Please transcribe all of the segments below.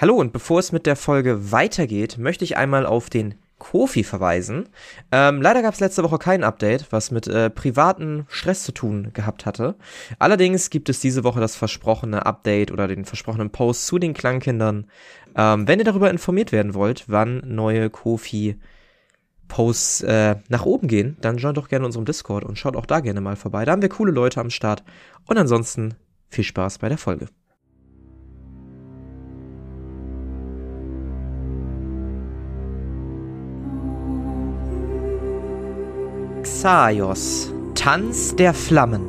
Hallo und bevor es mit der Folge weitergeht, möchte ich einmal auf den Kofi verweisen. Ähm, leider gab es letzte Woche kein Update, was mit äh, privaten Stress zu tun gehabt hatte. Allerdings gibt es diese Woche das versprochene Update oder den versprochenen Post zu den Klangkindern. Ähm, wenn ihr darüber informiert werden wollt, wann neue Kofi Posts äh, nach oben gehen, dann joint doch gerne unserem Discord und schaut auch da gerne mal vorbei. Da haben wir coole Leute am Start. Und ansonsten viel Spaß bei der Folge. Xaios, Tanz der Flammen.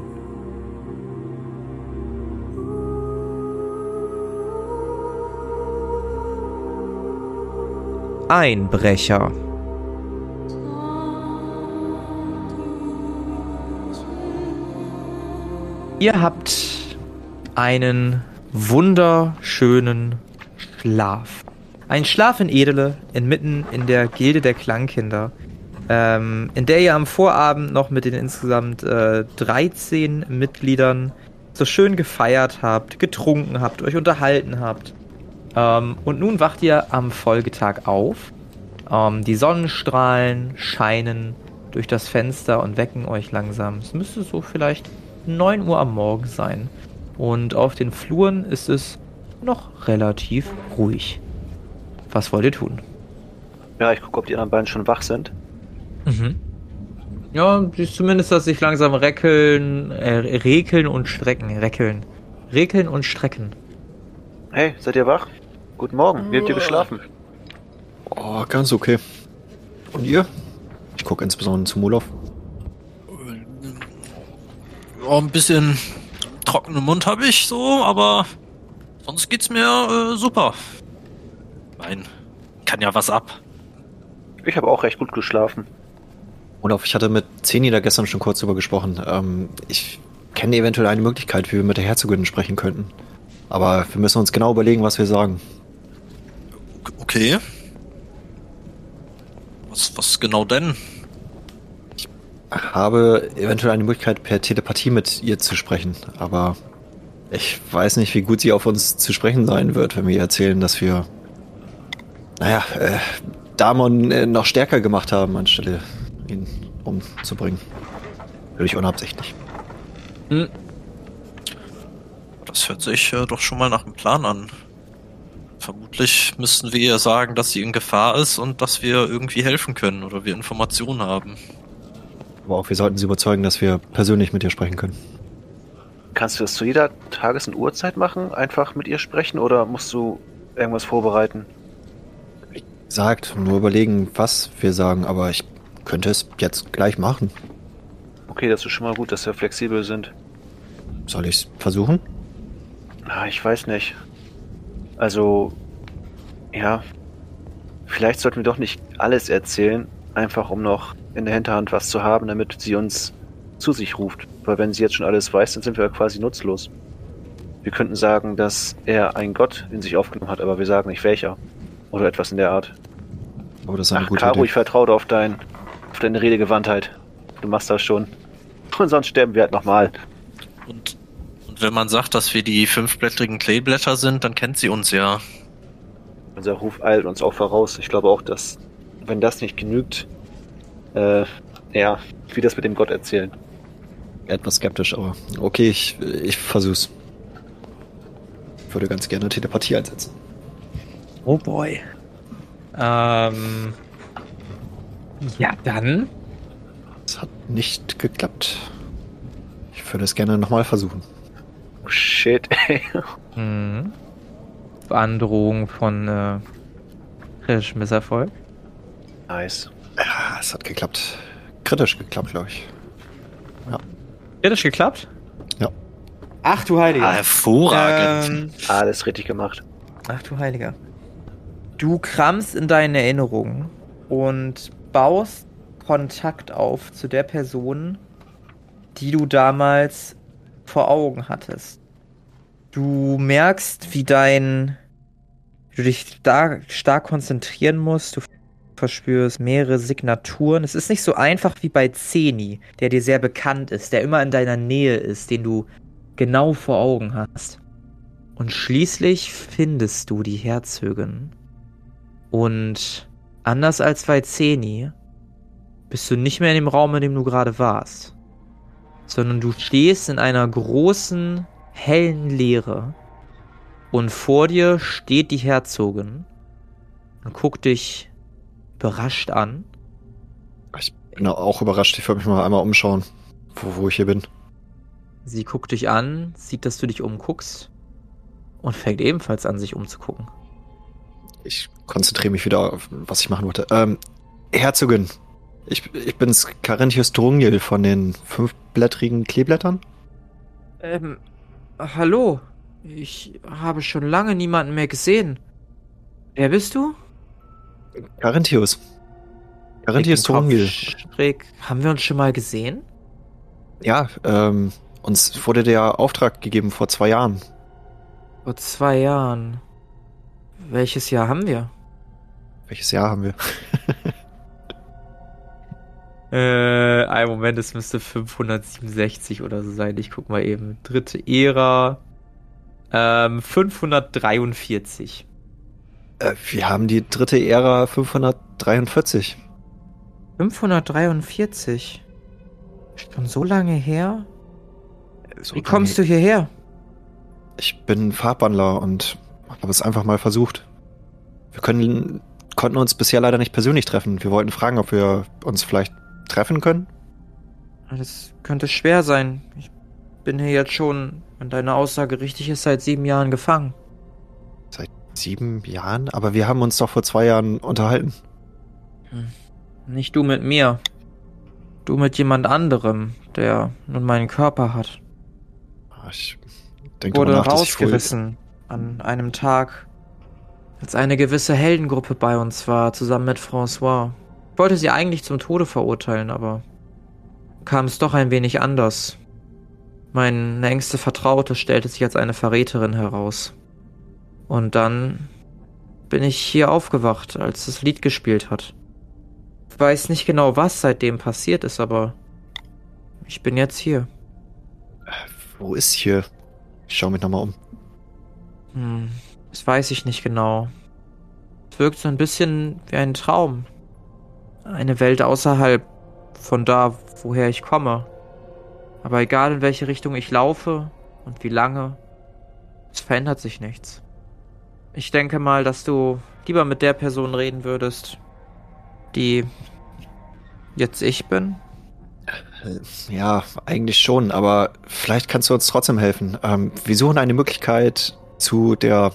Einbrecher. Ihr habt einen wunderschönen Schlaf. Ein Schlaf in Edele, inmitten in der Gilde der Klangkinder, ähm, in der ihr am Vorabend noch mit den insgesamt äh, 13 Mitgliedern so schön gefeiert habt, getrunken habt, euch unterhalten habt. Ähm, und nun wacht ihr am Folgetag auf. Ähm, die Sonnenstrahlen scheinen durch das Fenster und wecken euch langsam. Es müsste so vielleicht 9 Uhr am Morgen sein. Und auf den Fluren ist es noch relativ ruhig. Was wollt ihr tun? Ja, ich gucke, ob die anderen beiden schon wach sind. Mhm. Ja, siehst zumindest, dass sich langsam reckeln, äh, rekeln und strecken. Reckeln. Rekeln und strecken. Hey, seid ihr wach? Guten Morgen, wie habt ihr geschlafen? Oh, ganz okay. Und ihr? Ich gucke insbesondere zum Urlaub. Ja, ein bisschen trockenen Mund habe ich so, aber sonst geht's mir äh, super. Mein, kann ja was ab. Ich habe auch recht gut geschlafen. Olaf, ich hatte mit Zeni da gestern schon kurz drüber gesprochen. Ähm, ich kenne eventuell eine Möglichkeit, wie wir mit der Herzogin sprechen könnten. Aber wir müssen uns genau überlegen, was wir sagen. Okay. Was, was genau denn? Ich habe eventuell eine Möglichkeit, per Telepathie mit ihr zu sprechen. Aber ich weiß nicht, wie gut sie auf uns zu sprechen sein wird, wenn wir ihr erzählen, dass wir, naja, äh, Damon äh, noch stärker gemacht haben, anstelle ihn umzubringen. Völlig unabsichtlich. Hm. Das hört sich äh, doch schon mal nach einem Plan an. Vermutlich müssten wir ihr sagen, dass sie in Gefahr ist und dass wir irgendwie helfen können oder wir Informationen haben. Aber auch wir sollten sie überzeugen, dass wir persönlich mit ihr sprechen können. Kannst du das zu jeder Tages- und Uhrzeit machen? Einfach mit ihr sprechen oder musst du irgendwas vorbereiten? Wie gesagt, nur überlegen, was wir sagen, aber ich könnte es jetzt gleich machen. Okay, das ist schon mal gut, dass wir flexibel sind. Soll ich es versuchen? Ah, ich weiß nicht. Also, ja. Vielleicht sollten wir doch nicht alles erzählen, einfach um noch in der Hinterhand was zu haben, damit sie uns zu sich ruft. Weil wenn sie jetzt schon alles weiß, dann sind wir quasi nutzlos. Wir könnten sagen, dass er einen Gott in sich aufgenommen hat, aber wir sagen nicht welcher. Oder etwas in der Art. Aber das ist eine Ach, gute Caro, Idee. ich vertraue auf, dein, deine Redegewandtheit. Du machst das schon. Und sonst sterben wir halt nochmal. Und, und wenn man sagt, dass wir die fünfblättrigen Kleeblätter sind, dann kennt sie uns ja. Unser Ruf eilt uns auch voraus. Ich glaube auch, dass, wenn das nicht genügt, äh, ja, wie das mit dem Gott erzählen. Etwas skeptisch, aber okay, ich, ich versuch's. Ich würde ganz gerne Telepathie einsetzen. Oh boy. Ähm. Ja, dann. Es hat nicht geklappt. Ich würde es gerne nochmal versuchen. Oh, shit, ey. Mhm. Androhung von äh, kritischem Misserfolg. Nice. Ja, es hat geklappt. Kritisch geklappt, glaube ich. Kritisch geklappt? Ja. Ach du Heiliger. Ah, hervorragend. Ähm, Alles richtig gemacht. ach du Heiliger. Du kramst in deinen Erinnerungen und baust Kontakt auf zu der Person, die du damals vor Augen hattest. Du merkst, wie dein, du dich da stark konzentrieren musst. Du verspürst mehrere Signaturen. Es ist nicht so einfach wie bei Zeni, der dir sehr bekannt ist, der immer in deiner Nähe ist, den du genau vor Augen hast. Und schließlich findest du die Herzogin. Und anders als bei Zeni bist du nicht mehr in dem Raum, in dem du gerade warst, sondern du stehst in einer großen, hellen Leere und vor dir steht die Herzogin und guckt dich überrascht an. Ich bin auch überrascht. Ich würde mich mal einmal umschauen, wo, wo ich hier bin. Sie guckt dich an, sieht, dass du dich umguckst und fängt ebenfalls an, sich umzugucken. Ich konzentriere mich wieder auf, was ich machen wollte. Ähm, Herzogin, ich, ich bin's Carinthius Drungil von den fünfblättrigen Kleeblättern. Ähm, hallo. Ich habe schon lange niemanden mehr gesehen. Wer bist du? Carinthius. Carinthius Drungil. Schräg. Haben wir uns schon mal gesehen? Ja, ähm, uns wurde der Auftrag gegeben vor zwei Jahren. Vor zwei Jahren. Welches Jahr haben wir? Welches Jahr haben wir? Äh, ein Moment, es müsste 567 oder so sein. Ich guck mal eben. Dritte Ära. Ähm, 543. Äh, wir haben die dritte Ära 543. 543? Schon so lange her? So Wie kommst du hierher? Ich bin Farbwandler und habe es einfach mal versucht. Wir können, konnten uns bisher leider nicht persönlich treffen. Wir wollten fragen, ob wir uns vielleicht treffen können. Das könnte schwer sein. Ich bin hier jetzt schon, wenn deine Aussage richtig ist, seit sieben Jahren gefangen. Seit sieben Jahren? Aber wir haben uns doch vor zwei Jahren unterhalten. Nicht du mit mir. Du mit jemand anderem, der nun meinen Körper hat. Ah, Ich denke Wurde mal nach, dass ich wohl- rausgerissen an einem Tag, als eine gewisse Heldengruppe bei uns war, zusammen mit François. Ich wollte sie eigentlich zum Tode verurteilen, aber kam es doch ein wenig anders. Meine engste Vertraute stellte sich als eine Verräterin heraus. Und dann bin ich hier aufgewacht, als das Lied gespielt hat. Ich weiß nicht genau, was seitdem passiert ist, aber ich bin jetzt hier. Wo ist hier? Ich schaue mich nochmal um. Hm, das weiß ich nicht genau. Es wirkt so ein bisschen wie ein Traum. Eine Welt außerhalb von da, woher ich komme. Aber egal in welche Richtung ich laufe und wie lange, es verändert sich nichts. Ich denke mal, dass du lieber mit der Person reden würdest, die jetzt ich bin. Ja, eigentlich schon, aber vielleicht kannst du uns trotzdem helfen. Ähm, wir suchen eine Möglichkeit, zu der,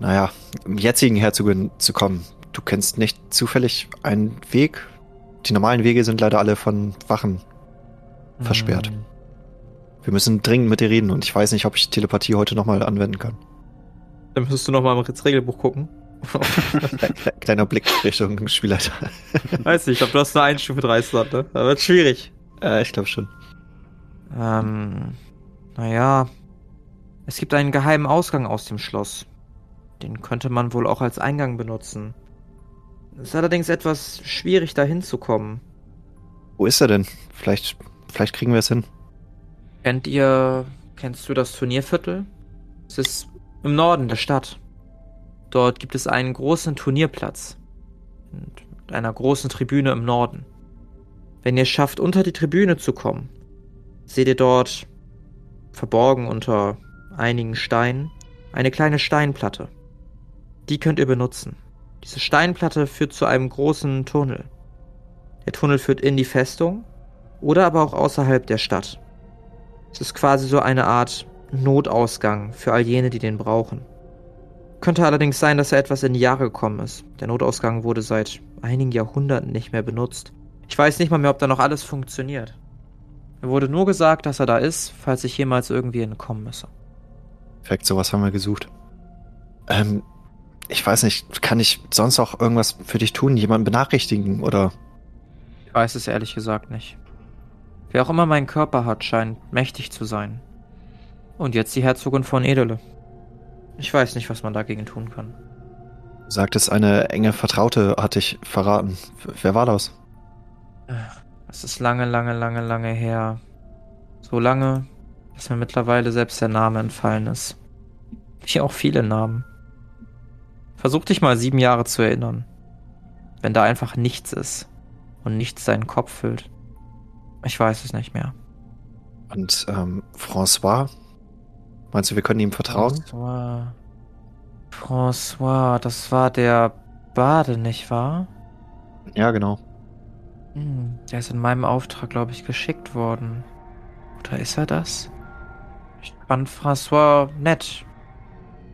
naja, jetzigen Herzogin zu kommen. Du kennst nicht zufällig einen Weg? Die normalen Wege sind leider alle von Wachen versperrt. Hm, Wir müssen dringend mit dir reden und ich weiß nicht, ob ich Telepathie heute nochmal anwenden kann. Dann müsstest du nochmal im Regelbuch gucken. Kle- Kleiner Blick Richtung Spielleiter. Weiß nicht, ich glaube, du hast nur eine Stufe 3 Slot, ne? Da wird schwierig. äh, ich glaube schon. Ähm, naja. Es gibt einen geheimen Ausgang aus dem Schloss. Den könnte man wohl auch als Eingang benutzen. Es ist allerdings etwas schwierig, da hinzukommen. Wo ist er denn? Vielleicht, vielleicht kriegen wir es hin. Kennt ihr, kennst du das Turnierviertel? Es ist im Norden der Stadt. Dort gibt es einen großen Turnierplatz. Mit einer großen Tribüne im Norden. Wenn ihr es schafft, unter die Tribüne zu kommen, seht ihr dort, verborgen unter einigen Steinen, eine kleine Steinplatte. Die könnt ihr benutzen. Diese Steinplatte führt zu einem großen Tunnel. Der Tunnel führt in die Festung oder aber auch außerhalb der Stadt. Es ist quasi so eine Art Notausgang für all jene, die den brauchen. Könnte allerdings sein, dass er etwas in die Jahre gekommen ist. Der Notausgang wurde seit einigen Jahrhunderten nicht mehr benutzt. Ich weiß nicht mal mehr, ob da noch alles funktioniert. Mir wurde nur gesagt, dass er da ist, falls ich jemals irgendwie entkommen müsse. Perfekt, sowas haben wir gesucht. Ähm, ich weiß nicht, kann ich sonst auch irgendwas für dich tun? Jemanden benachrichtigen oder? Ich weiß es ehrlich gesagt nicht. Wer auch immer meinen Körper hat, scheint mächtig zu sein. Und jetzt die Herzogin von Edele. Ich weiß nicht, was man dagegen tun kann. Du sagtest, eine enge Vertraute hat dich verraten. Wer war das? Es ist lange, lange, lange, lange her. So lange, dass mir mittlerweile selbst der Name entfallen ist. Wie auch viele Namen. Versuch dich mal sieben Jahre zu erinnern. Wenn da einfach nichts ist und nichts deinen Kopf füllt. Ich weiß es nicht mehr. Und ähm, François? Meinst du, wir können ihm vertrauen? François. François, das war der Bade, nicht wahr? Ja, genau. Hm, der ist in meinem Auftrag, glaube ich, geschickt worden. Oder ist er das? Ich fand François nett.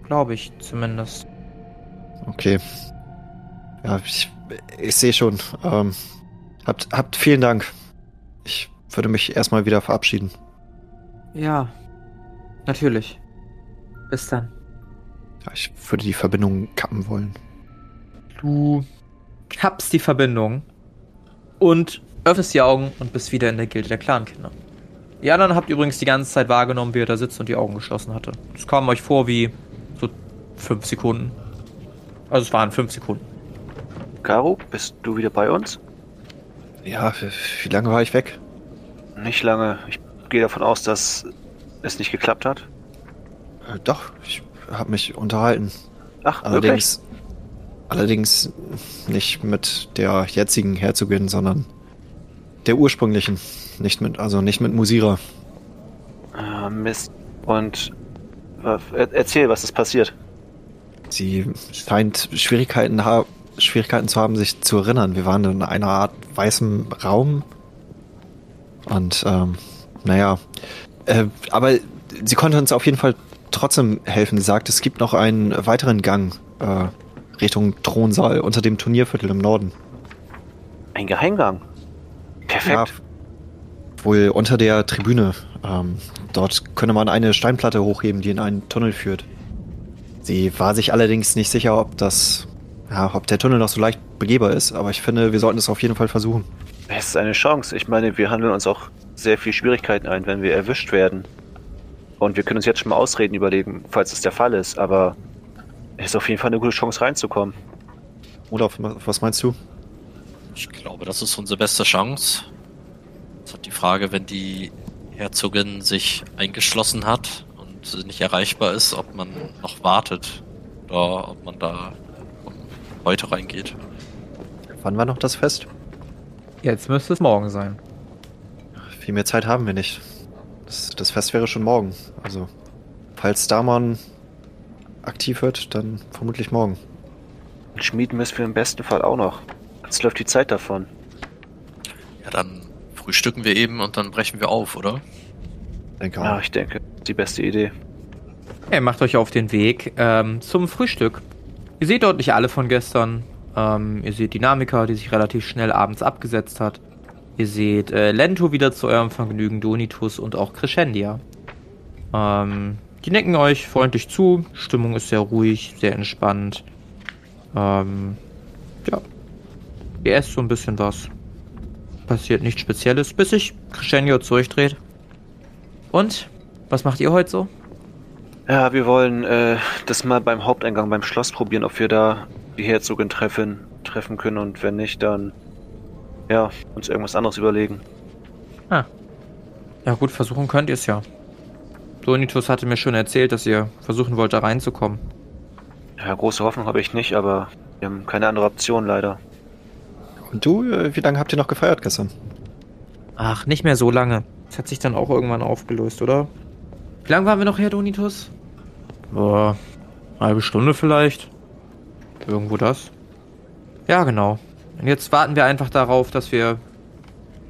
Glaube ich zumindest. Okay. Ja, ich, ich sehe schon. Ähm, habt, habt vielen Dank. Ich würde mich erstmal wieder verabschieden. Ja, natürlich. Bis dann. Ja, ich würde die Verbindung kappen wollen. Du kappst die Verbindung und öffnest die Augen und bist wieder in der Gilde der Clankinder. Die anderen habt übrigens die ganze Zeit wahrgenommen, wie er da sitzt und die Augen geschlossen hatte. Es kam euch vor wie so fünf Sekunden. Also es waren fünf Sekunden. Caro, bist du wieder bei uns? Ja, wie, wie lange war ich weg? Nicht lange. Ich gehe davon aus, dass es nicht geklappt hat. Äh, doch, ich habe mich unterhalten. Ach, Allerdings, allerdings nicht mit der jetzigen Herzogin, sondern der ursprünglichen. Nicht mit, also nicht mit Musira. Äh, Mist. Und äh, er- erzähl, was ist passiert. Sie scheint Schwierigkeiten, ha Schwierigkeiten zu haben, sich zu erinnern. Wir waren in einer Art weißem Raum. Und, ähm, naja. Äh, aber sie konnte uns auf jeden Fall trotzdem helfen. Sie sagt, es gibt noch einen weiteren Gang äh, Richtung Thronsaal unter dem Turnierviertel im Norden. Ein Geheimgang. Perfekt. Wohl unter der Tribüne. Ähm, dort könne man eine Steinplatte hochheben, die in einen Tunnel führt. Sie war sich allerdings nicht sicher, ob das, ja, ob der Tunnel noch so leicht begehbar ist, aber ich finde, wir sollten es auf jeden Fall versuchen. Es ist eine Chance. Ich meine, wir handeln uns auch sehr viel Schwierigkeiten ein, wenn wir erwischt werden. Und wir können uns jetzt schon mal Ausreden überlegen, falls es der Fall ist. Aber es ist auf jeden Fall eine gute Chance reinzukommen. Olaf, was meinst du? Ich glaube, das ist unsere beste Chance. Jetzt hat die Frage, wenn die Herzogin sich eingeschlossen hat und nicht erreichbar ist, ob man noch wartet oder ob man da heute reingeht. Wann war noch das Fest? Jetzt müsste es morgen sein. Viel mehr Zeit haben wir nicht. Das, das Fest wäre schon morgen. Also, falls Daman aktiv wird, dann vermutlich morgen. Und schmieden müssen wir im besten Fall auch noch. Jetzt läuft die Zeit davon. Ja, dann frühstücken wir eben und dann brechen wir auf, oder? Denke Ja, ich denke, die beste Idee. Ihr macht euch auf den Weg ähm, zum Frühstück. Ihr seht dort nicht alle von gestern. Ähm, ihr seht Dynamika, die sich relativ schnell abends abgesetzt hat. Ihr seht äh, Lento wieder zu eurem Vergnügen, Donitus und auch Crescendia. Ähm, die nicken euch freundlich zu. Stimmung ist sehr ruhig, sehr entspannt. Ähm, ja. Ihr esst so ein bisschen was. Passiert nichts Spezielles, bis sich Crescendia zu euch dreht. Und? Was macht ihr heute so? Ja, wir wollen äh, das mal beim Haupteingang beim Schloss probieren, ob wir da die Herzogin treffen, treffen können und wenn nicht, dann ja, uns irgendwas anderes überlegen. Ah. Ja gut, versuchen könnt ihr es ja. Donitus hatte mir schon erzählt, dass ihr versuchen wollt, da reinzukommen. Ja, große Hoffnung habe ich nicht, aber wir haben keine andere Option leider. Und du, äh, wie lange habt ihr noch gefeiert gestern? Ach, nicht mehr so lange. Das hat sich dann auch irgendwann aufgelöst, oder? Wie lange waren wir noch her, Donitus? Boah, halbe Stunde vielleicht. Irgendwo das. Ja, genau. Und jetzt warten wir einfach darauf, dass wir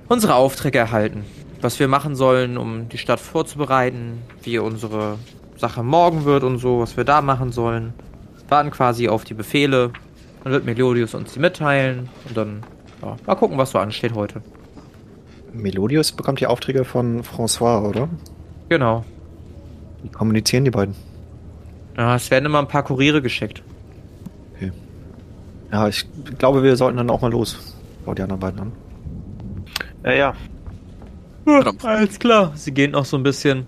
unsere Aufträge erhalten. Was wir machen sollen, um die Stadt vorzubereiten, wie unsere Sache morgen wird und so, was wir da machen sollen. Warten quasi auf die Befehle. Dann wird Melodius uns die mitteilen und dann ja, mal gucken, was so ansteht heute. Melodius bekommt die Aufträge von François, oder? Genau. Wie kommunizieren die beiden? Ja, es werden immer ein paar Kuriere geschickt. Ja, ich glaube, wir sollten dann auch mal los. Schau die anderen beiden an. Ja, ja, Alles klar. Sie gehen noch so ein bisschen.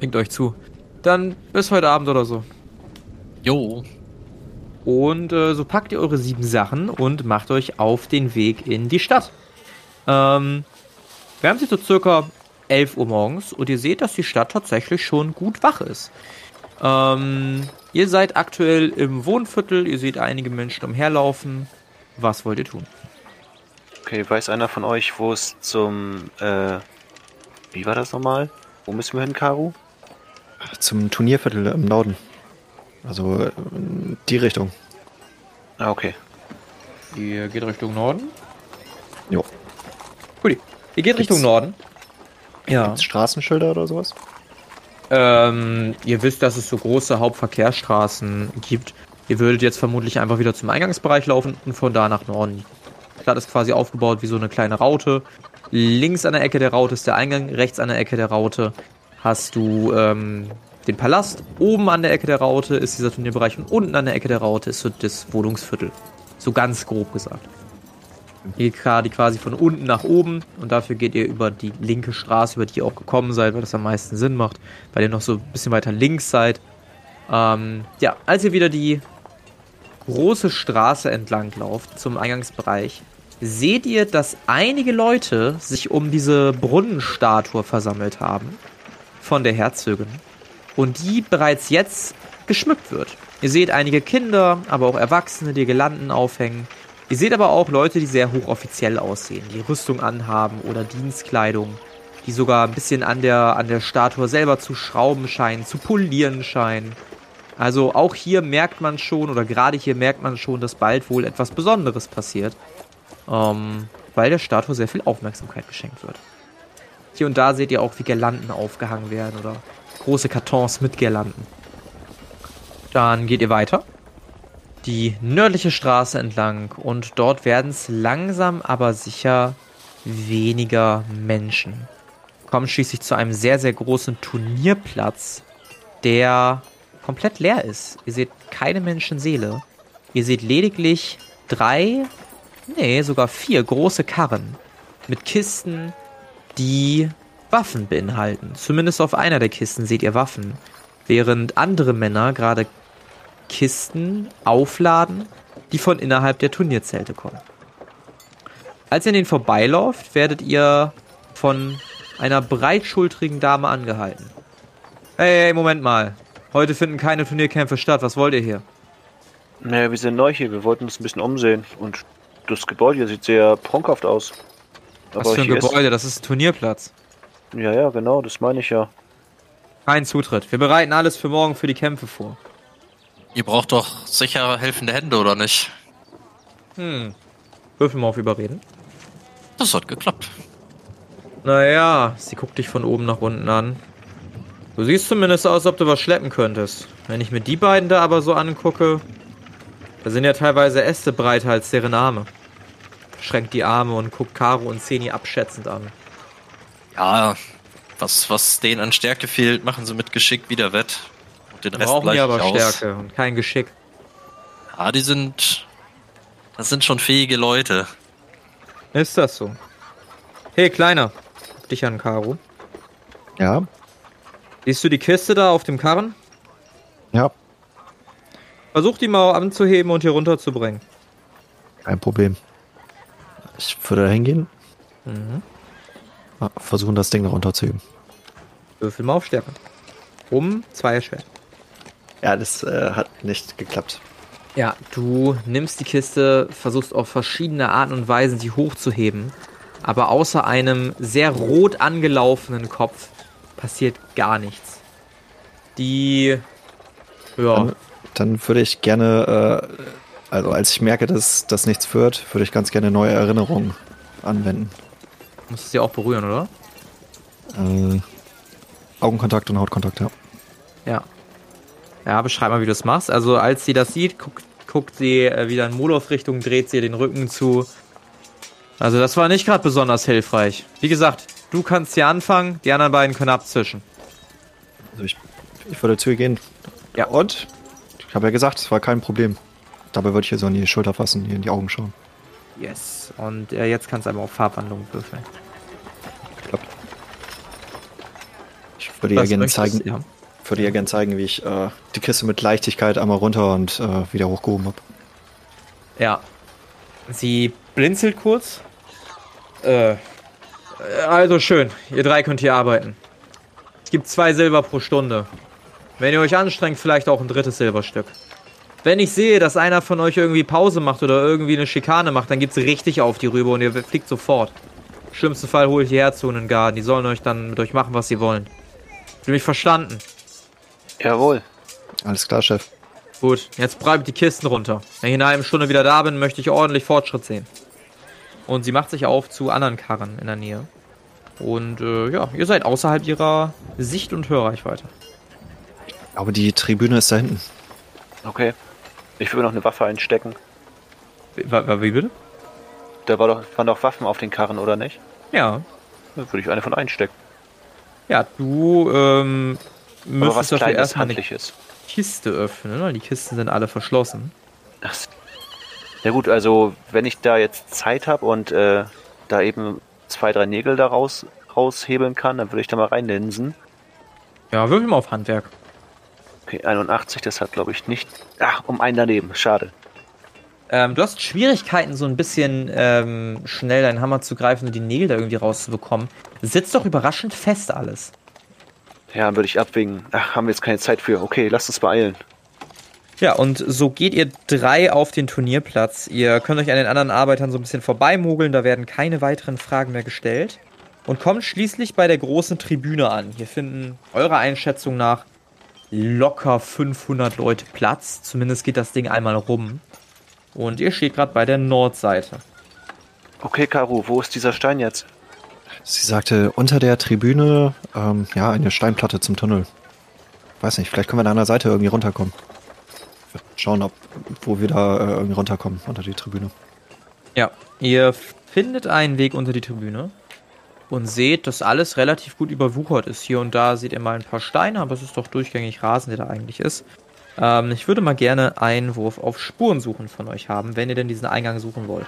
Winkt euch zu. Dann bis heute Abend oder so. Jo, Und äh, so packt ihr eure sieben Sachen und macht euch auf den Weg in die Stadt. Ähm, wir haben sie so circa 11 Uhr morgens und ihr seht, dass die Stadt tatsächlich schon gut wach ist. Ähm, ihr seid aktuell im Wohnviertel, ihr seht einige Menschen umherlaufen. Was wollt ihr tun? Okay, weiß einer von euch, wo es zum, äh, wie war das nochmal? Wo müssen wir hin, Karu? Zum Turnierviertel im Norden. Also äh, in die Richtung. Ah, okay. Ihr geht Richtung Norden? Jo. Gut. Ihr geht Richtung Gibt's- Norden. Ja. Gibt's Straßenschilder oder sowas? Ähm, ihr wisst, dass es so große Hauptverkehrsstraßen gibt. Ihr würdet jetzt vermutlich einfach wieder zum Eingangsbereich laufen und von da nach Norden. Die Stadt ist quasi aufgebaut wie so eine kleine Raute. Links an der Ecke der Raute ist der Eingang, rechts an der Ecke der Raute hast du ähm, den Palast. Oben an der Ecke der Raute ist dieser Turnierbereich und unten an der Ecke der Raute ist so das Wohnungsviertel. So ganz grob gesagt. Ihr geht quasi von unten nach oben und dafür geht ihr über die linke Straße, über die ihr auch gekommen seid, weil das am meisten Sinn macht, weil ihr noch so ein bisschen weiter links seid. Ähm, ja, als ihr wieder die große Straße entlang lauft zum Eingangsbereich, seht ihr, dass einige Leute sich um diese Brunnenstatue versammelt haben von der Herzogin und die bereits jetzt geschmückt wird. Ihr seht einige Kinder, aber auch Erwachsene, die Girlanden aufhängen. Ihr seht aber auch Leute, die sehr hochoffiziell aussehen, die Rüstung anhaben oder Dienstkleidung, die sogar ein bisschen an der, an der Statue selber zu schrauben scheinen, zu polieren scheinen. Also auch hier merkt man schon, oder gerade hier merkt man schon, dass bald wohl etwas Besonderes passiert, ähm, weil der Statue sehr viel Aufmerksamkeit geschenkt wird. Hier und da seht ihr auch, wie Girlanden aufgehangen werden oder große Kartons mit Girlanden. Dann geht ihr weiter. Die nördliche Straße entlang und dort werden es langsam aber sicher weniger Menschen. Kommen schließlich zu einem sehr, sehr großen Turnierplatz, der komplett leer ist. Ihr seht keine Menschenseele. Ihr seht lediglich drei, nee, sogar vier große Karren mit Kisten, die Waffen beinhalten. Zumindest auf einer der Kisten seht ihr Waffen, während andere Männer gerade Kisten aufladen, die von innerhalb der Turnierzelte kommen. Als ihr an denen vorbeilauft, werdet ihr von einer breitschultrigen Dame angehalten. Hey, hey, Moment mal. Heute finden keine Turnierkämpfe statt. Was wollt ihr hier? Naja, wir sind neu hier. Wir wollten uns ein bisschen umsehen. Und das Gebäude hier sieht sehr prunkhaft aus. Was für ein Gebäude? Das ist ein Turnierplatz. Ja, ja, genau. Das meine ich ja. Kein Zutritt. Wir bereiten alles für morgen für die Kämpfe vor. Ihr braucht doch sicher helfende Hände, oder nicht? Hm. Würfel mal auf Überreden. Das hat geklappt. Naja, sie guckt dich von oben nach unten an. Du siehst zumindest aus, als ob du was schleppen könntest. Wenn ich mir die beiden da aber so angucke, da sind ja teilweise Äste breiter als deren Arme. Schränkt die Arme und guckt Caro und Zeni abschätzend an. Ja, was, was denen an Stärke fehlt, machen sie mit Geschick wieder wett. Und den Rest Brauchen gleich die aber aus. Stärke und kein Geschick. Ja, die sind. Das sind schon fähige Leute. Ist das so? Hey, Kleiner. Dich an, Caro. Ja, Siehst du die Kiste da auf dem Karren? ja, Versuch die mal anzuheben und hier runterzubringen. kein Problem. Ich würde da hingehen. Mhm. Ah, Versuchen, das Ding noch runterzuheben. Würfel mal auf Stärke. Um zwei erschwert. Ja, das äh, hat nicht geklappt. Ja, du nimmst die Kiste, versuchst auf verschiedene Arten und Weisen sie hochzuheben, aber außer einem sehr rot angelaufenen Kopf passiert gar nichts. Die. Ja, Dann, dann würde ich gerne, äh, also als ich merke, dass das nichts wird, würde ich ganz gerne neue Erinnerungen anwenden. Musst du sie auch berühren, oder? Äh, Augenkontakt und Hautkontakt, ja. Ja. Ja, beschreib mal, wie du es machst. Also, als sie das sieht, guckt, guckt sie äh, wieder in Molov-Richtung, dreht sie den Rücken zu. Also, das war nicht gerade besonders hilfreich. Wie gesagt, du kannst hier anfangen, die anderen beiden können abzischen. Also ich, ich würde zu ihr gehen. Ja. Und? Ich habe ja gesagt, es war kein Problem. Dabei würde ich ihr so an die Schulter fassen, ihr in die Augen schauen. Yes. Und äh, jetzt kannst du einmal auf Farbwandlung würfeln. Klappt. Ich würde Was gerne zeigen? Ja. würde ihr gerne zeigen, wie ich äh, die Kiste mit Leichtigkeit einmal runter und äh, wieder hochgehoben habe. Ja. Sie blinzelt kurz. Äh, also schön. Ihr drei könnt hier arbeiten. Es gibt zwei Silber pro Stunde. Wenn ihr euch anstrengt, vielleicht auch ein drittes Silberstück. Wenn ich sehe, dass einer von euch irgendwie Pause macht oder irgendwie eine Schikane macht, dann gibt's richtig auf die Rübe und ihr fliegt sofort. Im schlimmsten Fall hole ich die Herzogengarden. Die sollen euch dann mit euch machen, was sie wollen. Habt ihr mich verstanden? Jawohl. Alles klar, Chef. Gut, jetzt bleibt die Kisten runter. Wenn ich in einer halben Stunde wieder da bin, möchte ich ordentlich Fortschritt sehen. Und sie macht sich auf zu anderen Karren in der Nähe. Und äh, ja, ihr seid außerhalb ihrer Sicht- und Hörreichweite. Aber die Tribüne ist da hinten. Okay. Ich will noch eine Waffe einstecken. Wie, wie bitte? Da war doch, waren doch Waffen auf den Karren, oder nicht? Ja. Da würde ich eine von einstecken. Ja, du ähm, müsstest dafür kleines, erstmal eine handliches. Kiste öffnen, weil die Kisten sind alle verschlossen. Ach, Ja gut, also wenn ich da jetzt Zeit habe und äh, da eben zwei, drei Nägel da raus, raushebeln kann, dann würde ich da mal reinlinsen. Ja, würfel mal auf Handwerk. Okay, 81, das hat glaube ich nicht. Ach, um einen daneben, schade. Ähm, du hast Schwierigkeiten, so ein bisschen ähm, schnell deinen Hammer zu greifen und die Nägel da irgendwie rauszubekommen. Sitzt doch überraschend fest alles. Ja, dann würde ich abwägen. Ach, haben wir jetzt keine Zeit für. Okay, lasst uns beeilen. Ja, und so geht ihr drei auf den Turnierplatz. Ihr könnt euch an den anderen Arbeitern so ein bisschen vorbeimogeln, da werden keine weiteren Fragen mehr gestellt. Und kommt schließlich bei der großen Tribüne an. Hier finden eurer Einschätzung nach locker 500 Leute Platz. Zumindest geht das Ding einmal rum. Und ihr steht gerade bei der Nordseite. Okay, Karu, wo ist dieser Stein jetzt? Sie sagte, unter der Tribüne, ähm, ja, eine Steinplatte zum Tunnel. Weiß nicht, vielleicht können wir da an der Seite irgendwie runterkommen. Schauen, ob, wo wir da äh, irgendwie runterkommen, unter die Tribüne. Ja, ihr findet einen Weg unter die Tribüne und seht, dass alles relativ gut überwuchert ist. Hier und da seht ihr mal ein paar Steine, aber es ist doch durchgängig Rasen, der da eigentlich ist. Ähm, ich würde mal gerne einen Wurf auf Spurensuchen von euch haben, wenn ihr denn diesen Eingang suchen wollt.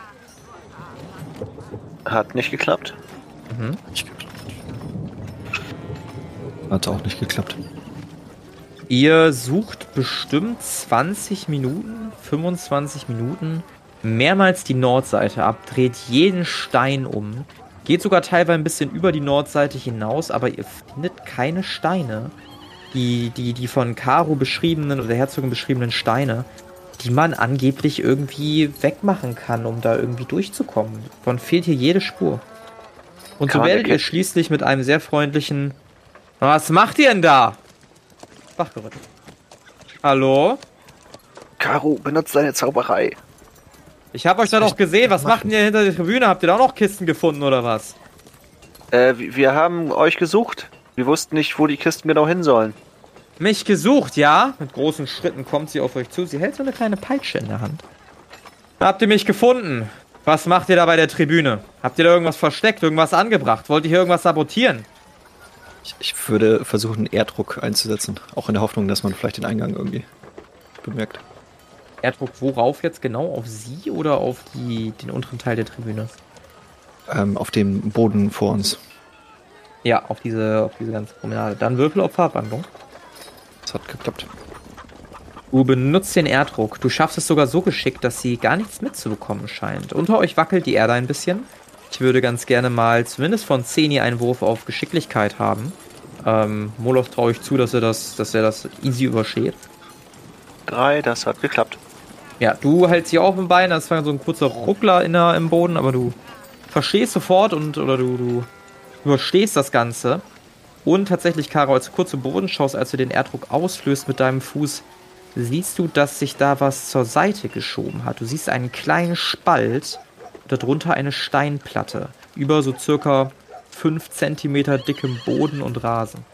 Hat nicht geklappt. Nicht geklappt. Hat auch nicht geklappt. Ihr sucht bestimmt 20 Minuten, 25 Minuten mehrmals die Nordseite ab, dreht jeden Stein um, geht sogar teilweise ein bisschen über die Nordseite hinaus, aber ihr findet keine Steine. Die, die, die von Caro beschriebenen oder der Herzogin beschriebenen Steine, die man angeblich irgendwie wegmachen kann, um da irgendwie durchzukommen. Davon fehlt hier jede Spur. Und so Kann werdet ihr schließlich mit einem sehr freundlichen Was macht ihr denn da? Wachgerüttelt. Hallo? Karu, benutzt deine Zauberei. Ich hab euch da doch gesehen. Was macht denn ihr hinter der Tribüne? Habt ihr da auch noch Kisten gefunden oder was? Äh, wir haben euch gesucht. Wir wussten nicht, wo die Kisten genau hin sollen. Mich gesucht, ja? Mit großen Schritten kommt sie auf euch zu. Sie hält so eine kleine Peitsche in der Hand. Habt ihr mich gefunden? Was macht ihr da bei der Tribüne? Habt ihr da irgendwas versteckt, irgendwas angebracht? Wollt ihr hier irgendwas sabotieren? Ich, ich würde versuchen, Erdruck einzusetzen. Auch in der Hoffnung, dass man vielleicht den Eingang irgendwie bemerkt. Erdruck worauf jetzt genau? Auf sie oder auf die, den unteren Teil der Tribüne? Ähm, auf dem Boden vor uns. Ja, auf diese, auf diese ganze Promenade. Dann Würfel auf Farbwandlung. Das hat geklappt. Du benutzt den Erdruck. Du schaffst es sogar so geschickt, dass sie gar nichts mitzubekommen scheint. Unter euch wackelt die Erde ein bisschen. Ich würde ganz gerne mal zumindest von Zeni einen Wurf auf Geschicklichkeit haben. Ähm, Moloch traue ich zu, dass er das, dass er das easy übersteht. Drei, das hat geklappt. Ja, du hältst sie auf dem Bein, das war so ein kurzer Ruckler in der, im Boden, aber du verstehst sofort und oder du, du überstehst das Ganze. Und tatsächlich, Caro, als du kurz zu Boden schaust, als du den Erddruck auslöst mit deinem Fuß, siehst du, dass sich da was zur Seite geschoben hat. Du siehst einen kleinen Spalt, darunter eine Steinplatte, über so circa 5 cm dickem Boden und Rasen.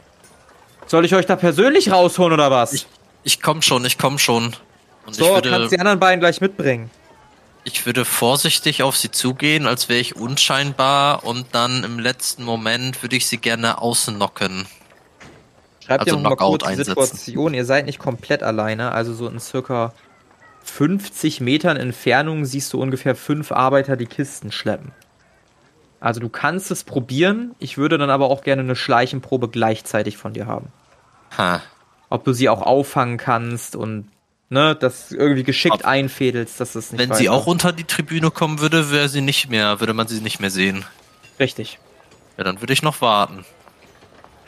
Soll ich euch da persönlich rausholen oder was? Ich, ich komm schon, ich komm schon. Und so, ich, würde, kannst die anderen beiden gleich mitbringen. Ich würde vorsichtig auf sie zugehen, als wäre ich unscheinbar und dann im letzten Moment würde ich sie gerne außennocken. Schreibt Also ihr noch mal Knockout kurz die. Situation. Ihr seid nicht komplett alleine, also so in circa 50 Metern Entfernung siehst du ungefähr fünf Arbeiter die Kisten schleppen. Also du kannst es probieren, ich würde dann aber auch gerne eine Schleichenprobe gleichzeitig von dir haben. Ha. Ob du sie auch auffangen kannst und ne, das irgendwie geschickt Ob- einfädelst, dass das nicht Wenn sie auch unter die Tribüne kommen würde, wäre sie nicht mehr, würde man sie nicht mehr sehen. Richtig. Ja, dann würde ich noch warten.